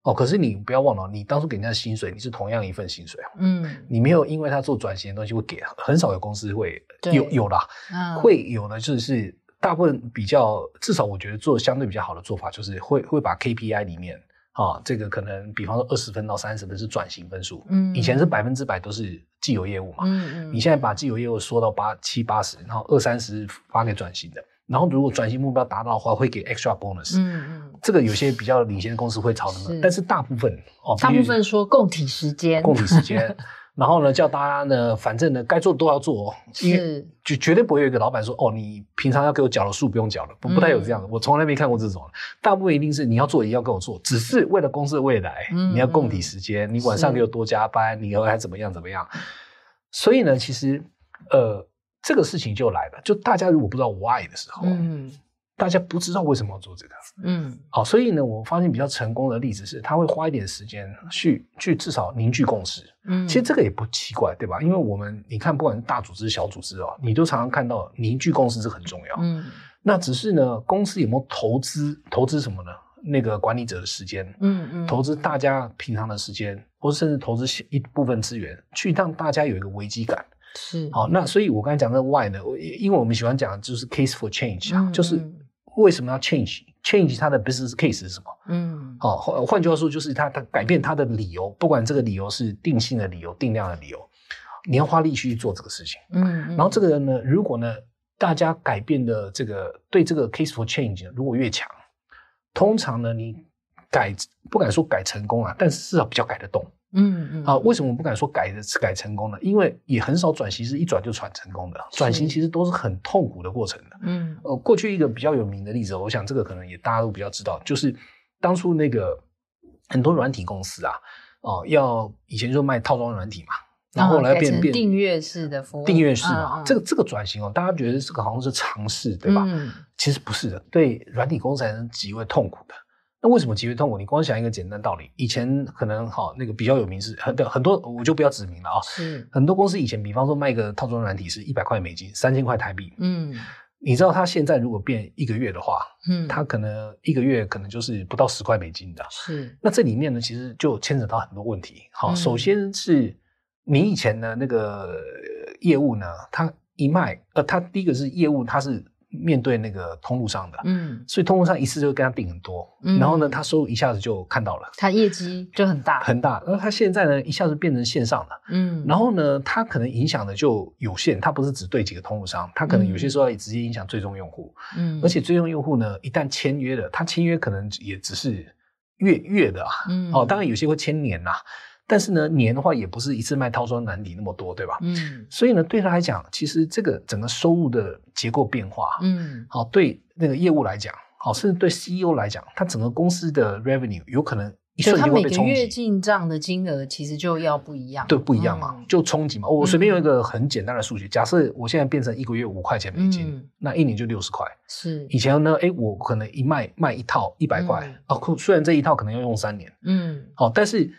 哦，可是你不要忘了，你当初给人家薪水，你是同样一份薪水啊。嗯，你没有因为他做转型的东西会给，很少有公司会有有啦，嗯、会有的就是大部分比较，至少我觉得做相对比较好的做法就是会会把 KPI 里面啊，这个可能比方说二十分到三十分是转型分数，嗯，以前是百分之百都是。既有业务嘛，嗯嗯，你现在把既有业务缩到八七八十，然后二三十发给转型的，然后如果转型目标达到的话，会给 extra bonus，嗯嗯，这个有些比较领先的公司会朝的嘛，但是大部分哦，大部分说共体时间，共体时间，然后呢叫大家呢，反正呢该做都要做，因为就绝对不会有一个老板说哦，你平常要给我缴的数不用缴了，不不太有这样的，我从来没看过这种，大部分一定是你要做也要跟我做，只是为了公司的未来，你要共体时间，你晚上给我多加班，你以后还怎么样怎么样。所以呢，其实，呃，这个事情就来了。就大家如果不知道 why 的时候，嗯，大家不知道为什么要做这个，嗯，好，所以呢，我发现比较成功的例子是，他会花一点时间去去至少凝聚共识，嗯，其实这个也不奇怪，对吧？因为我们你看，不管是大组织、小组织哦，你都常常看到凝聚共识是很重要，嗯，那只是呢，公司有没有投资？投资什么呢？那个管理者的时间，嗯嗯，投资大家平常的时间，或者甚至投资一部分资源，去让大家有一个危机感，是好。那所以我刚才讲的 why 呢，因为我们喜欢讲就是 case for change 啊，就是为什么要 change？change 它的 business case 是什么？嗯，好，换换句话说，就是它它改变它的理由，不管这个理由是定性的理由、定量的理由，你要花力气去做这个事情。嗯，然后这个人呢，如果呢，大家改变的这个对这个 case for change 如果越强。通常呢，你改不敢说改成功啊，但是至少比较改得动。嗯嗯。啊，为什么我不敢说改的改成功呢？因为也很少转型是一转就转成功的，转型其实都是很痛苦的过程的。嗯。呃，过去一个比较有名的例子，我想这个可能也大家都比较知道，就是当初那个很多软体公司啊，哦，要以前就卖套装软体嘛，然后后来变变订阅式的服务，订阅式嘛。这个这个转型哦，大家觉得这个好像是尝试，对吧？嗯。其实不是的，对软体公司还是极为痛苦的。那为什么极为痛苦？你光想一个简单道理，以前可能好那个比较有名是很很多，我就不要指名了啊。是很多公司以前，比方说卖一个套装软体是一百块美金，三千块台币。嗯，你知道它现在如果变一个月的话，嗯，他可能一个月可能就是不到十块美金的。是，那这里面呢，其实就牵扯到很多问题。好，首先是你以前的那个业务呢，它一卖，呃，他第一个是业务，它是。面对那个通路上的，嗯，所以通路上一次就跟他订很多，嗯，然后呢，他收入一下子就看到了，他业绩就很大，很大。然后他现在呢，一下子变成线上的，嗯，然后呢，他可能影响的就有限，他不是只对几个通路商，他可能有些时候也直接影响最终用户，嗯，而且最终用户呢，一旦签约了，他签约可能也只是月月的啊，嗯，哦，当然有些会签年呐。但是呢，年的话也不是一次卖套装软体那么多，对吧？嗯，所以呢，对他来讲，其实这个整个收入的结构变化，嗯，好，对那个业务来讲，好，甚至对 CEO 来讲，他整个公司的 revenue 有可能一瞬间会被冲击。他每个月进账的金额其实就要不一样，对，不一样嘛，嗯、就冲击嘛。我随便用一个很简单的数据，嗯、假设我现在变成一个月五块钱美金，嗯、那一年就六十块。是以前呢，哎，我可能一卖卖一套一百块，哦、嗯，虽然这一套可能要用三年，嗯，好，但是。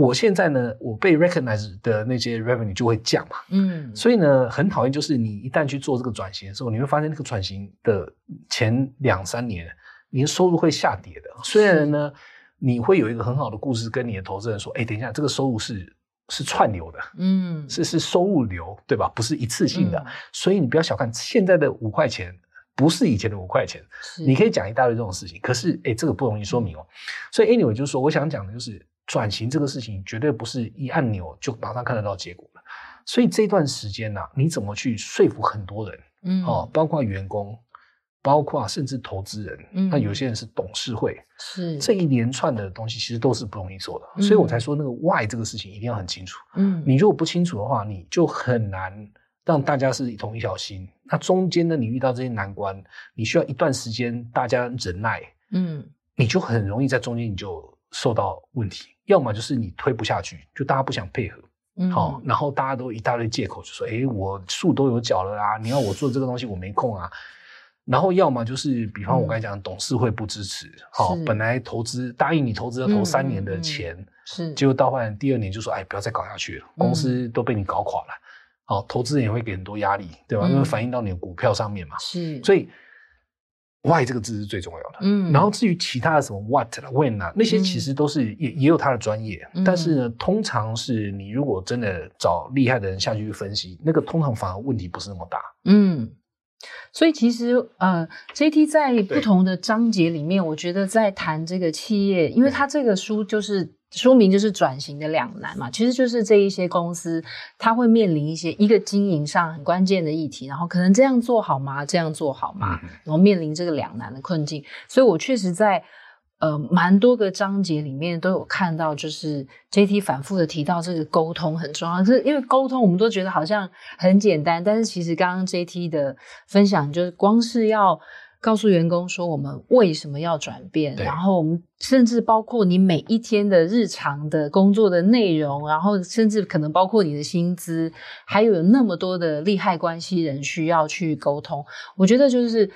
我现在呢，我被 recognize 的那些 revenue 就会降嘛，嗯，所以呢，很讨厌就是你一旦去做这个转型的时候，你会发现那个转型的前两三年，你的收入会下跌的。虽然呢，你会有一个很好的故事跟你的投资人说，哎，等一下，这个收入是是串流的，嗯，是是收入流，对吧？不是一次性的，嗯，所以你不要小看现在的五块钱，不是以前的五块钱，你可以讲一大堆这种事情，可是哎，这个不容易说明哦。所以 anyway 就是说，我想讲的就是。转型这个事情绝对不是一按钮就马上看得到结果的，所以这段时间呢、啊，你怎么去说服很多人？嗯，哦，包括员工，包括甚至投资人，嗯，那有些人是董事会，是这一连串的东西，其实都是不容易做的。嗯、所以我才说那个 why 这个事情一定要很清楚。嗯，你如果不清楚的话，你就很难让大家是同一条心。那中间呢，你遇到这些难关，你需要一段时间大家忍耐，嗯，你就很容易在中间你就受到问题。要么就是你推不下去，就大家不想配合，嗯，好，然后大家都一大堆借口，就说，哎，我树都有脚了啊，你要我做这个东西，我没空啊。然后要么就是，比方我刚才讲，董事会不支持，好，本来投资答应你投资要投三年的钱，是，结果到后来第二年就说，哎，不要再搞下去了，公司都被你搞垮了，好，投资人也会给很多压力，对吧？因为反映到你的股票上面嘛，是，所以。Why 这个字是最重要的，嗯，然后至于其他的什么 What 啦、When 啊，那些其实都是也、嗯、也有他的专业，嗯、但是呢，通常是你如果真的找厉害的人下去去分析，那个通常反而问题不是那么大，嗯，所以其实呃，JT 在不同的章节里面，我觉得在谈这个企业，因为他这个书就是。说明就是转型的两难嘛，其实就是这一些公司，它会面临一些一个经营上很关键的议题，然后可能这样做好吗？这样做好吗？然后面临这个两难的困境。所以我确实在呃蛮多个章节里面都有看到，就是 JT 反复的提到这个沟通很重要，是因为沟通我们都觉得好像很简单，但是其实刚刚 JT 的分享就是光是要。告诉员工说我们为什么要转变，然后我们甚至包括你每一天的日常的工作的内容，然后甚至可能包括你的薪资，还有有那么多的利害关系人需要去沟通。我觉得就是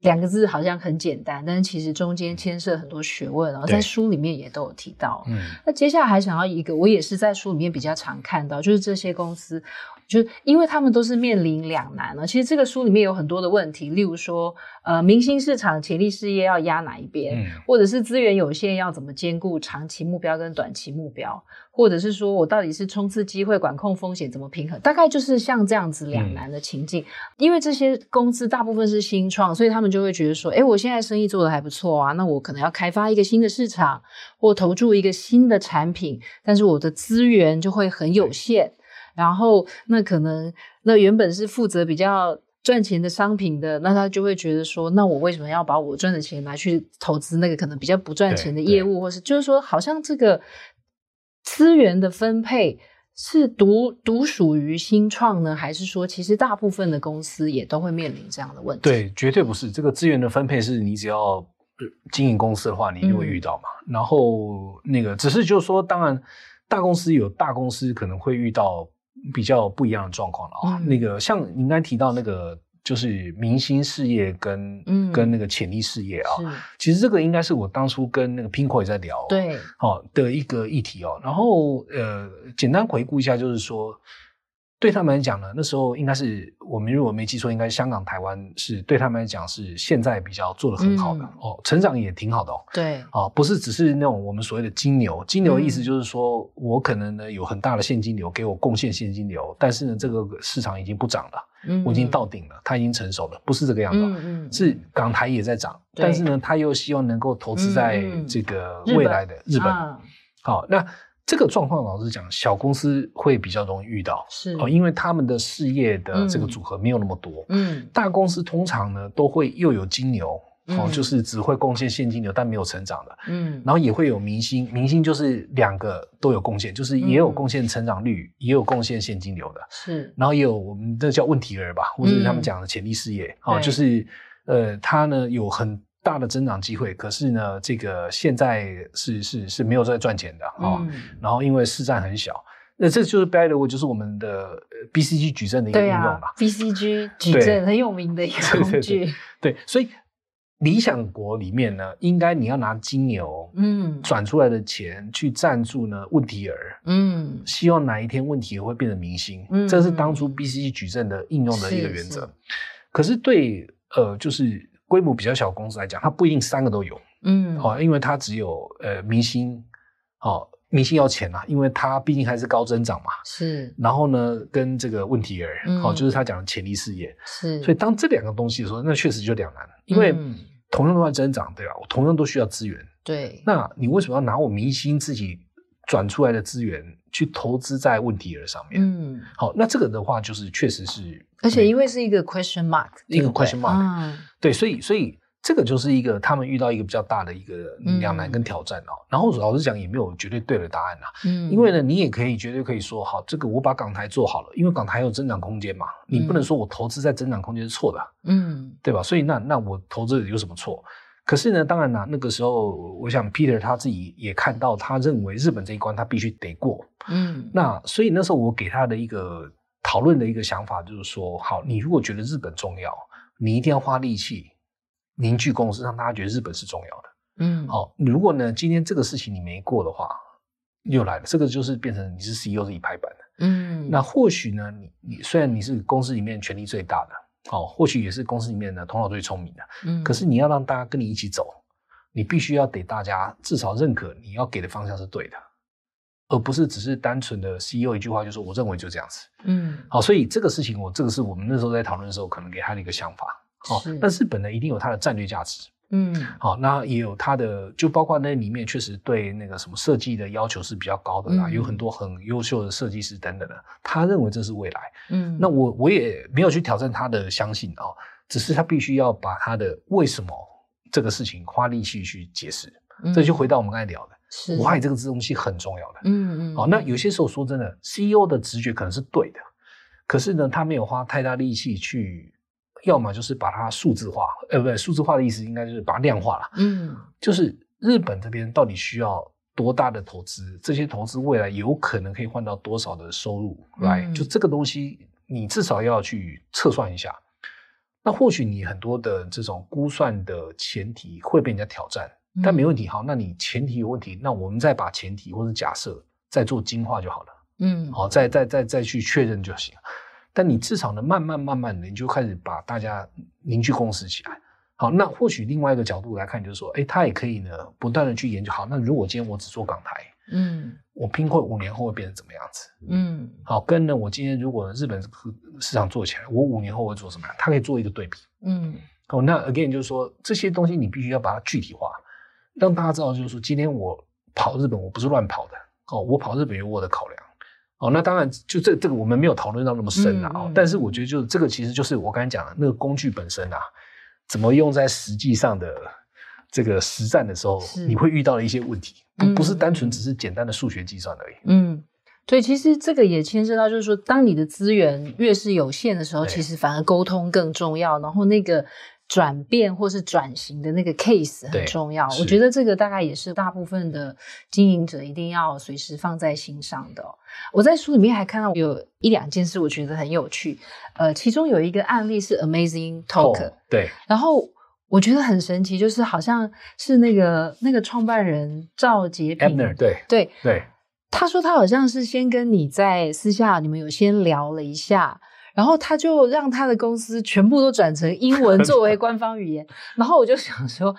两个字好像很简单，但是其实中间牵涉很多学问，然后在书里面也都有提到。嗯，那接下来还想要一个，我也是在书里面比较常看到，就是这些公司。就是因为他们都是面临两难了。其实这个书里面有很多的问题，例如说，呃，明星市场、潜力事业要压哪一边，嗯、或者是资源有限要怎么兼顾长期目标跟短期目标，或者是说我到底是冲刺机会、管控风险怎么平衡？大概就是像这样子两难的情境。嗯、因为这些公司大部分是新创，所以他们就会觉得说，哎，我现在生意做得还不错啊，那我可能要开发一个新的市场，或投注一个新的产品，但是我的资源就会很有限。然后，那可能那原本是负责比较赚钱的商品的，那他就会觉得说，那我为什么要把我赚的钱拿去投资那个可能比较不赚钱的业务，或是就是说，好像这个资源的分配是独独属于新创呢，还是说，其实大部分的公司也都会面临这样的问题？对，绝对不是。这个资源的分配是你只要经营公司的话，你就会遇到嘛。嗯、然后那个只是就是说，当然大公司有大公司可能会遇到。比较不一样的状况了啊，嗯、那个像您刚才提到那个，就是明星事业跟、嗯、跟那个潜力事业啊，是其实这个应该是我当初跟那个 Pinkoi 也在聊，对，好的一个议题哦。然后呃，简单回顾一下，就是说。对他们来讲呢，那时候应该是我们如果没记错，应该香港、台湾是对他们来讲是现在比较做得很好的、嗯、哦，成长也挺好的哦。对，哦，不是只是那种我们所谓的金牛，金牛的意思就是说、嗯、我可能呢有很大的现金流给我贡献现金流，但是呢这个市场已经不涨了，嗯，我已经到顶了，它已经成熟了，不是这个样子，嗯嗯，是港台也在涨，但是呢他又希望能够投资在这个未来的日本，好那。这个状况，老实讲，小公司会比较容易遇到，是。哦，因为他们的事业的这个组合没有那么多。嗯，大公司通常呢都会又有金牛，哦，就是只会贡献现金流但没有成长的。嗯，然后也会有明星，明星就是两个都有贡献，就是也有贡献成长率，也有贡献现金流的。是，然后也有我们这叫问题儿吧，或者是他们讲的潜力事业，哦，就是呃，他呢有很。大的增长机会，可是呢，这个现在是是是没有在赚钱的啊、哦嗯。然后因为市占很小，那这就是 by the way 就是我们的 BCG 矩阵的一个应用嘛。BCG 矩阵很有名的一个工具。对，对，对，对，所以。理想国里面呢，应该你要拿金牛，嗯，转出来的钱去赞助呢问题儿，嗯，希望哪一天问题儿会变成明星，嗯，这是当初 BCG 矩阵的应用的一个原则。可是对呃，就是规模比较小的公司来讲，它不一定三个都有，嗯，哦，因为它只有呃明星，哦，明星要钱啊，因为它毕竟还是高增长嘛，是。然后呢，跟这个问题儿，嗯，哦，就是他讲的潜力事业，是。所以当这两个东西的时候，那确实就两难，因为。同样都在增长，对吧？我同样都需要资源，对。那你为什么要拿我明星自己转出来的资源去投资在问题儿上面？嗯，好，那这个的话就是确实是，而且因为是一个 question mark，一个 question mark，嗯，对，所以所以。这个就是一个他们遇到一个比较大的一个两难跟挑战哦、嗯。然后老实讲也没有绝对对的答案呐、啊。嗯，因为呢，你也可以绝对可以说，好，这个我把港台做好了，因为港台有增长空间嘛。你不能说我投资在增长空间是错的，嗯，对吧？所以那那我投资有什么错？可是呢，当然啦，那个时候我想 Peter 他自己也看到，他认为日本这一关他必须得过。嗯，那所以那时候我给他的一个讨论的一个想法就是说，好，你如果觉得日本重要，你一定要花力气。凝聚共识，让大家觉得日本是重要的。嗯，好、哦，如果呢，今天这个事情你没过的话，又来了，这个就是变成你是 CEO 是一拍板的。嗯，那或许呢，你你虽然你是公司里面权力最大的，哦，或许也是公司里面的头脑最聪明的，嗯，可是你要让大家跟你一起走，你必须要得大家至少认可你要给的方向是对的，而不是只是单纯的 CEO 一句话就是我认为就这样子。嗯，好，所以这个事情我这个是我们那时候在讨论的时候可能给他的一个想法。哦，但日本呢，一定有它的战略价值。嗯，好，那也有它的，就包括那里面确实对那个什么设计的要求是比较高的啦，嗯、有很多很优秀的设计师等等的，他认为这是未来。嗯，那我我也没有去挑战他的相信啊、哦，只是他必须要把他的为什么这个事情花力气去解释。嗯，这就回到我们刚才聊的，是 why 这个东西很重要的。嗯嗯，好，那有些时候说真的，CEO 的直觉可能是对的，可是呢，他没有花太大力气去。要么就是把它数字化，呃，不对，数字化的意思应该就是把它量化了。嗯，就是日本这边到底需要多大的投资？这些投资未来有可能可以换到多少的收入来？嗯，就这个东西，你至少要去测算一下。那或许你很多的这种估算的前提会被人家挑战，但没问题。好，那你前提有问题，那我们再把前提或者假设再做精化就好了。嗯，好，再再再再去确认就行。但你至少呢，慢慢慢慢的，你就开始把大家凝聚共识起来。好，那或许另外一个角度来看，就是说，哎，他也可以呢，不断的去研究。好，那如果今天我只做港台，嗯，我拼会五年后会变成怎么样子？嗯，好，跟呢，我今天如果日本市场做起来，我五年后会做什么样？他可以做一个对比。嗯，好，那 again 就是说，这些东西你必须要把它具体化，让大家知道，就是说，今天我跑日本，我不是乱跑的。哦，我跑日本有我的考量。哦，那当然，就这这个我们没有讨论到那么深啊。但是我觉得，就这个其实就是我刚才讲的那个工具本身啊，怎么用在实际上的这个实战的时候，你会遇到的一些问题，不不是单纯只是简单的数学计算而已。嗯，对，其实这个也牵涉到，就是说，当你的资源越是有限的时候，其实反而沟通更重要。然后那个。转变或是转型的那个 case 很重要，我觉得这个大概也是大部分的经营者一定要随时放在心上的。我在书里面还看到有一两件事，我觉得很有趣。呃，其中有一个案例是 Amazing Talker，哦，对，然后我觉得很神奇，就是好像是那个那个创办人赵杰平，对对对，他说他好像是先跟你在私下，你们有先聊了一下。然后他就让他的公司全部都转成英文作为官方语言，然后我就想说，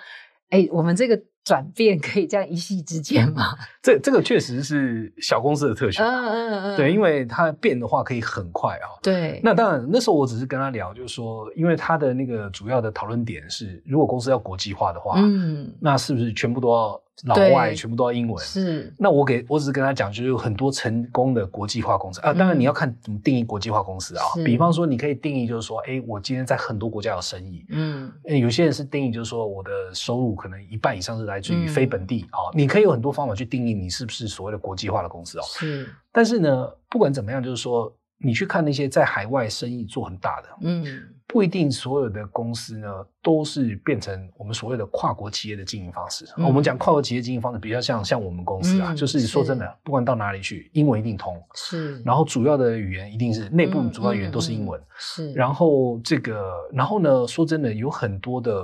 哎，我们这个转变可以这样一夕之间吗？这这个确实是小公司的特权，嗯嗯嗯，对，因为它变的话可以很快啊。对，那当然那时候我只是跟他聊，就是说，因为他的那个主要的讨论点是，如果公司要国际化的话，嗯，那是不是全部都要？老外全部都要英文，是。那我给我只是跟他讲，就是有很多成功的国际化公司啊。当然你要看怎么定义国际化公司啊。比方说，你可以定义就是说，哎，我今天在很多国家有生意。嗯。有些人是定义就是说，我的收入可能一半以上是来自于非本地啊。你可以有很多方法去定义你是不是所谓的国际化的公司哦。是。但是呢，不管怎么样，就是说，你去看那些在海外生意做很大的，嗯，不一定所有的公司呢都是变成我们所谓的跨国企业的经营方式。嗯、我们讲跨国企业经营方式比较像像我们公司啊，嗯、就是说真的，不管到哪里去，英文一定通，是。然后主要的语言一定是内部主要语言都是英文，是。然后这个，然后呢，说真的，有很多的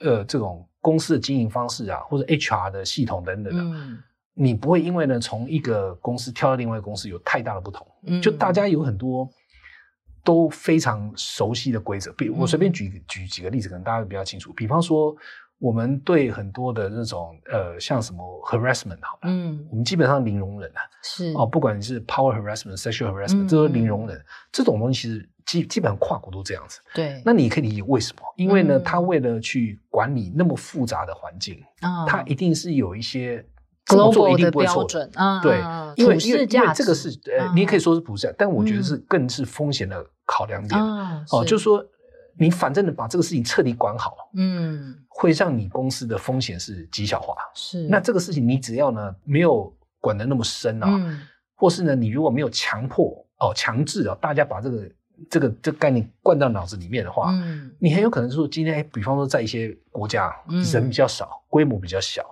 呃这种公司的经营方式啊，或者 HR 的系统等等的。嗯你不会因为呢，从一个公司跳到另外一个公司有太大的不同，嗯，就大家有很多都非常熟悉的规则。比如我随便举举几个例子，可能大家会比较清楚。比方说，我们对很多的那种呃，像什么 harassment 好了，嗯，我们基本上零容忍啊，是哦，不管你是 power harassment、sexual harassment，这都是零容忍。这种东西其实基基本上跨国都这样子。对，那你可以理解为什么？因为呢，他为了去管理那么复杂的环境啊，他一定是有一些。Global 一定不会错对，因为因为因为这个是呃，你也可以说是普世，但我觉得是更是风险的考量点哦，就是说你反正的把这个事情彻底管好，嗯，会让你公司的风险是极小化，是。那这个事情你只要呢没有管得那么深啊，或是呢你如果没有强迫哦强制啊大家把这个这个这个概念灌到脑子里面的话，嗯，你很有可能说今天比方说在一些国家人比较少，规模比较小。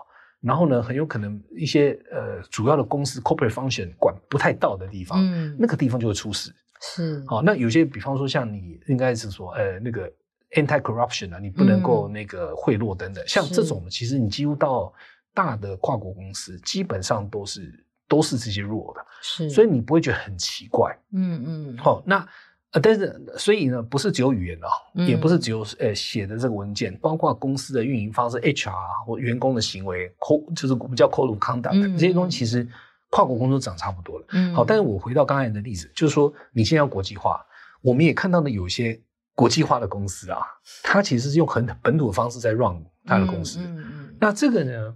然后呢，很有可能一些呃主要的公司 corporate function 管不太到的地方，嗯，那个地方就会出事。是，好，那有些比方说像你应该是说呃那个 anti corruption 啊，你不能够那个贿赂等等，嗯、像这种其实你几乎到大的跨国公司，基本上都是都是这些弱的，是，所以你不会觉得很奇怪。嗯嗯，好，那。呃，但是所以呢，不是只有语言哦，嗯、也不是只有呃写的这个文件，包括公司的运营方式、HR 或员工的行为，code 就是我们叫 code of conduct、嗯、这些东西，其实跨国公司都长差不多了。嗯，好，但是我回到刚才的例子，就是说你现在要国际化，我们也看到了有些国际化的公司啊，它其实是用很本土的方式在 run 它的公司。那这个呢，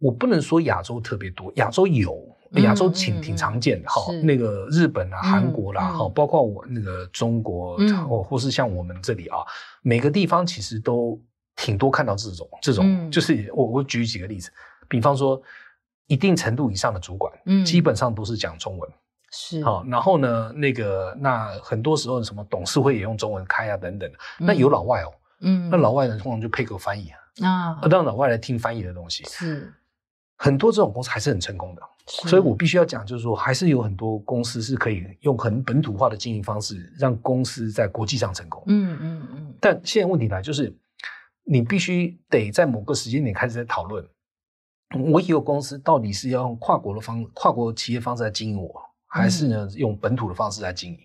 我不能说亚洲特别多，亚洲有。亚洲挺挺常见的哈，那个日本啊、韩国啦，哈，包括我那个中国，或或是像我们这里啊，每个地方其实都挺多看到这种这种，就是我我举几个例子，比方说一定程度以上的主管，嗯，基本上都是讲中文，是。好，然后呢，那个那很多时候什么董事会也用中文开啊等等，那有老外哦，嗯，那老外呢通常就配个翻译啊，啊，让老外来听翻译的东西，是很多这种公司还是很成功的。所以我必须要讲，就是说，还是有很多公司是可以用很本土化的经营方式，让公司在国际上成功。嗯嗯嗯。但现在问题来就是，你必须得在某个时间点开始在讨论，我以后公司到底是要用跨国的方、跨国企业方式来经营我，还是呢用本土的方式来经营？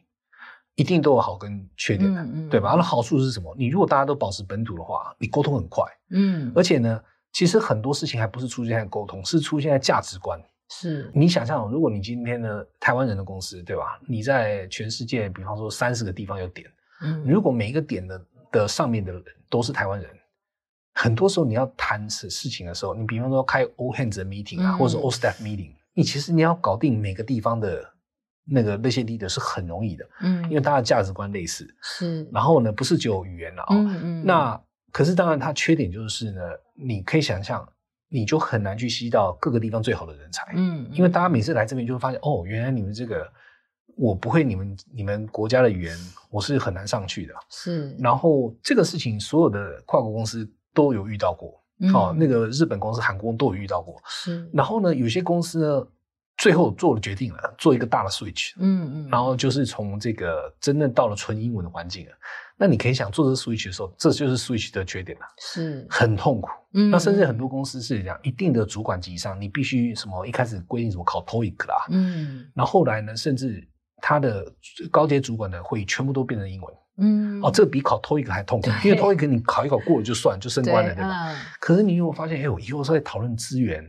一定都有好跟缺点的，对吧？那好处是什么？你如果大家都保持本土的话，你沟通很快。嗯。而且呢，其实很多事情还不是出现在沟通，是出现在价值观。是。你想象，如果你今天的台湾人的公司，对吧？你在全世界，比方说三十个地方有点，嗯，如果每一个点的的上面的人都是台湾人，很多时候你要谈事事情的时候，你比方说开 all hands meeting 啊，嗯、或者是 all staff meeting，你其实你要搞定每个地方的那个那些 leader 是很容易的，嗯，因为大家的价值观类似，是，然后呢，不是只有语言了啊，嗯嗯，那可是当然它缺点就是呢，你可以想象。你就很难去吸到各个地方最好的人才，嗯，因为大家每次来这边就会发现，哦，原来你们这个我不会你们你们国家的语言，我是很难上去的，是。然后这个事情所有的跨国公司都有遇到过，嗯、哦，那个日本公司、韩国都有遇到过，是。然后呢，有些公司呢，最后做了决定了，做一个大的 switch，嗯嗯，然后就是从这个真正到了纯英文的环境了。那你可以想做这个 switch 的时候，这就是 switch 的缺点了，是。很痛苦。嗯，那甚至很多公司是这样，一定的主管级以上，你必须什么一开始规定什么考 TOEIC 啦，嗯，然后后来呢，甚至他的高阶主管的会议全部都变成英文，嗯，哦，这个比考 TOEIC 还痛苦，因为 TOEIC 你考一考过了就算就升官了，对，对吧？嗯、可是你如果发现，哎，我以后在讨论资源、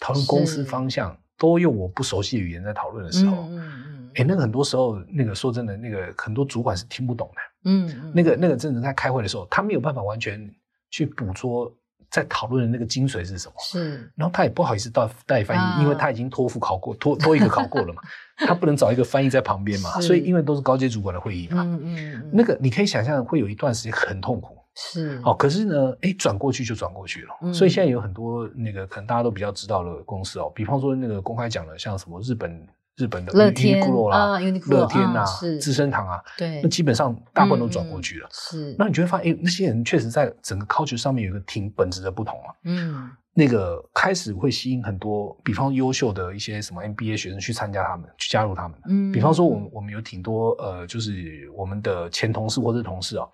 讨论公司方向，都用我不熟悉的语言在讨论的时候，嗯嗯。哎，那个很多时候，那个说真的，那个很多主管是听不懂的。嗯，那个那个真的在开会的时候，他没有办法完全去捕捉在讨论的那个精髓是什么。是，然后他也不好意思到带翻译，啊、因为他已经托福考过，托托一个考过了嘛，他不能找一个翻译在旁边嘛。所以因为都是高阶主管的会议嘛，嗯嗯，嗯那个你可以想象会有一段时间很痛苦。是，哦，可是呢，哎，转过去就转过去了。嗯、所以现在有很多那个可能大家都比较知道的公司哦，比方说那个公开讲的，像什么日本。日本的乐天啦、乐天啊、是资生堂啊，对，那基本上大部分都转过去了。是，那你就会发现，哎，那些人确实在整个 culture 上面有一个挺本质的不同啊。嗯，那个开始会吸引很多，比方优秀的一些什么 MBA 学生去参加他们，去加入他们。嗯，比方说，我们我们有挺多呃，就是我们的前同事或者同事啊。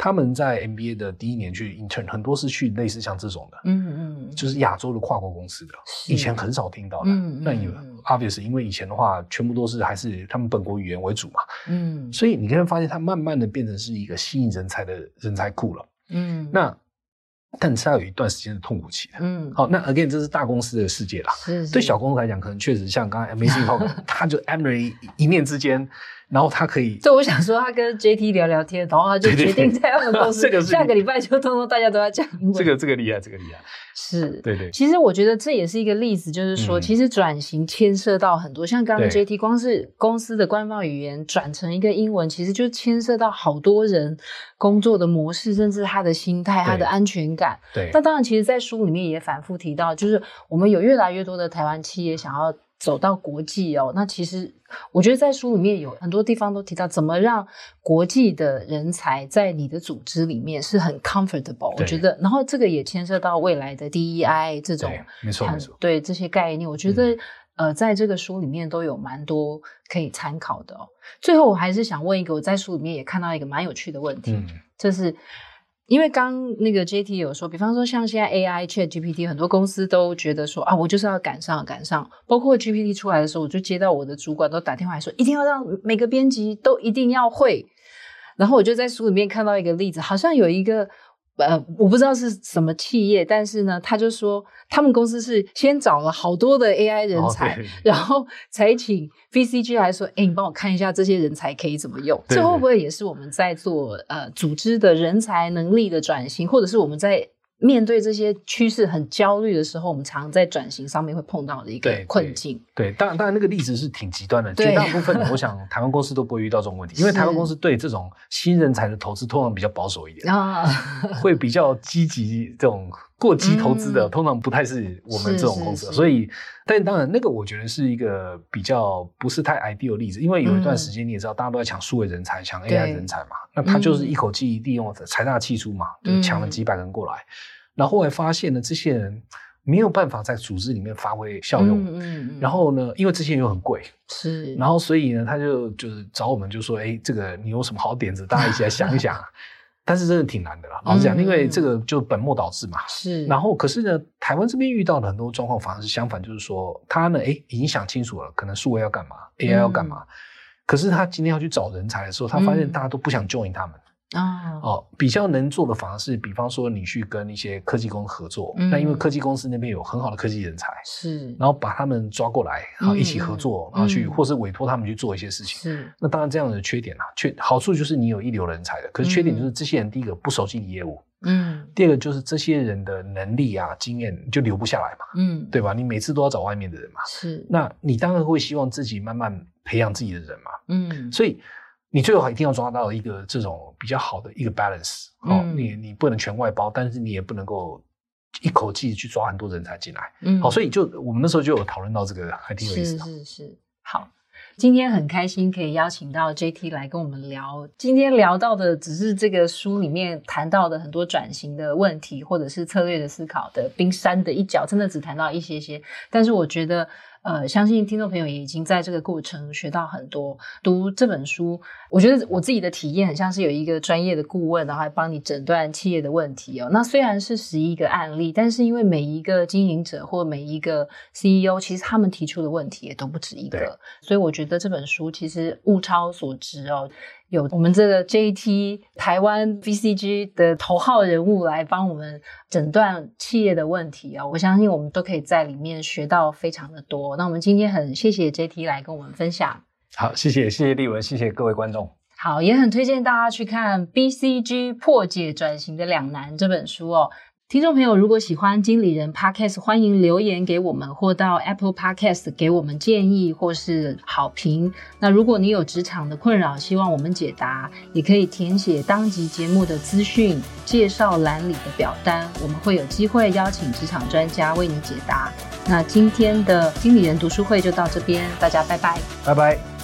他们在 MBA 的第一年去 intern，很多是去类似像这种的，嗯嗯，就是亚洲的跨国公司的，以前很少听到的。嗯，那有 obviously，因为以前的话，全部都是还是他们本国语言为主嘛。嗯，所以你可以发现，它慢慢的变成是一个吸引人才的人才库了。嗯，那但是它有一段时间的痛苦期的。嗯，好，那 again，这是大公司的世界啦。是，对小公司来讲，可能确实像刚才 Amazing Talker，他就 Emery 一念之间。然后他可以，对我想说，他跟 JT 聊聊天，然后他就决定在他们公司，下个礼拜就通通大家都要讲英文。这个这个厉害，这个厉害，是，对对。其实我觉得这也是一个例子，就是说，其实转型牵涉到很多，像刚刚 JT，光是公司的官方语言转成一个英文，其实就牵涉到好多人工作的模式，甚至他的心态、他的安全感。对。那当然，其实，在书里面也反复提到，就是我们有越来越多的台湾企业想要。走到国际哦，那其实我觉得在书里面有很多地方都提到怎么让国际的人才在你的组织里面是很 comfortable。我觉得，然后这个也牵涉到未来的 DEI 这种，没错没错，对这些概念，我觉得、嗯、呃，在这个书里面都有蛮多可以参考的哦。最后，我还是想问一个，我在书里面也看到一个蛮有趣的问题，嗯、就是。因为刚那个 JT 有说，比方说像现在 AI ChatGPT，很多公司都觉得说啊，我就是要赶上赶上。包括 GPT 出来的时候，我就接到我的主管都打电话说，一定要让每个编辑都一定要会。然后我就在书里面看到一个例子，好像有一个。呃，我不知道是什么企业，但是呢，他就说他们公司是先找了好多的 AI 人才，哦、然后才请 VCG 来说，哎，你帮我看一下这些人才可以怎么用。这会不会也是我们在做呃组织的人才能力的转型，或者是我们在？面对这些趋势很焦虑的时候，我们常常在转型上面会碰到的一个困境。对，当然，当然那个例子是挺极端的。绝大部分我想台湾公司都不会遇到这种问题，因为台湾公司对这种新人才的投资通常比较保守一点啊，会比较积极。这种过激投资的、嗯、通常不太是我们这种公司，是是是所以，但当然那个我觉得是一个比较不是太 ideal 的例子，因为有一段时间你也知道，大家都在抢数位人才、抢 AI 人才嘛。那他就是一口气利用财大气粗嘛，就抢了几百人过来，嗯、然后后来发现呢，这些人没有办法在组织里面发挥效用。嗯嗯嗯、然后呢，因为这些人又很贵，是。然后所以呢，他就就是找我们，就说：“哎，这个你有什么好点子？大家一起来想一想。”但是真的挺难的啦，老实讲，因为这个就本末倒置嘛。是。然后可是呢，台湾这边遇到的很多状况反而是相反，就是说他呢，哎，已经想清楚了，可能数位要干嘛，AI 要干嘛。可是他今天要去找人才的时候，他发现大家都不想 join 他们。啊哦，比较能做的反而是，比方说你去跟一些科技公司合作，那、嗯、因为科技公司那边有很好的科技人才，是，然后把他们抓过来，然后一起合作，嗯、然后去，或是委托他们去做一些事情。是，那当然这样的缺点啊，缺好处就是你有一流人才的，可是缺点就是这些人第一个不熟悉你业务，嗯，第二个就是这些人的能力啊、经验就留不下来嘛，嗯，对吧？你每次都要找外面的人嘛，是，那你当然会希望自己慢慢培养自己的人嘛，嗯，所以。你最好一定要抓到一个这种比较好的一个 balance，哦，嗯、你你不能全外包，但是你也不能够一口气去抓很多人才进来，嗯，好，所以就我们那时候就有讨论到这个，还挺有意思的。是是是，好，今天很开心可以邀请到 JT 来跟我们聊，今天聊到的只是这个书里面谈到的很多转型的问题，或者是策略的思考的冰山的一角，真的只谈到一些些，但是我觉得。呃，相信听众朋友也已经在这个过程学到很多。读这本书，我觉得我自己的体验很像是有一个专业的顾问，然后还帮你诊断企业的问题哦。那虽然是十一个案例，但是因为每一个经营者或每一个 CEO，其实他们提出的问题也都不止一个，所以我觉得这本书其实物超所值哦。有我们这个 JT 台湾 BCG 的头号人物来帮我们诊断企业的问题啊，我相信我们都可以在里面学到非常的多。那我们今天很谢谢 JT 来跟我们分享。好，谢谢谢谢立文，谢谢各位观众。好，也很推荐大家去看 BCG 破解转型的两难这本书哦。听众朋友，如果喜欢经理人 Podcast，欢迎留言给我们，或到 Apple Podcast 给我们建议或是好评。那如果你有职场的困扰，希望我们解答，也可以填写当集节目的资讯介绍栏里的表单，我们会有机会邀请职场专家为你解答。那今天的经理人读书会就到这边，大家拜拜，拜拜。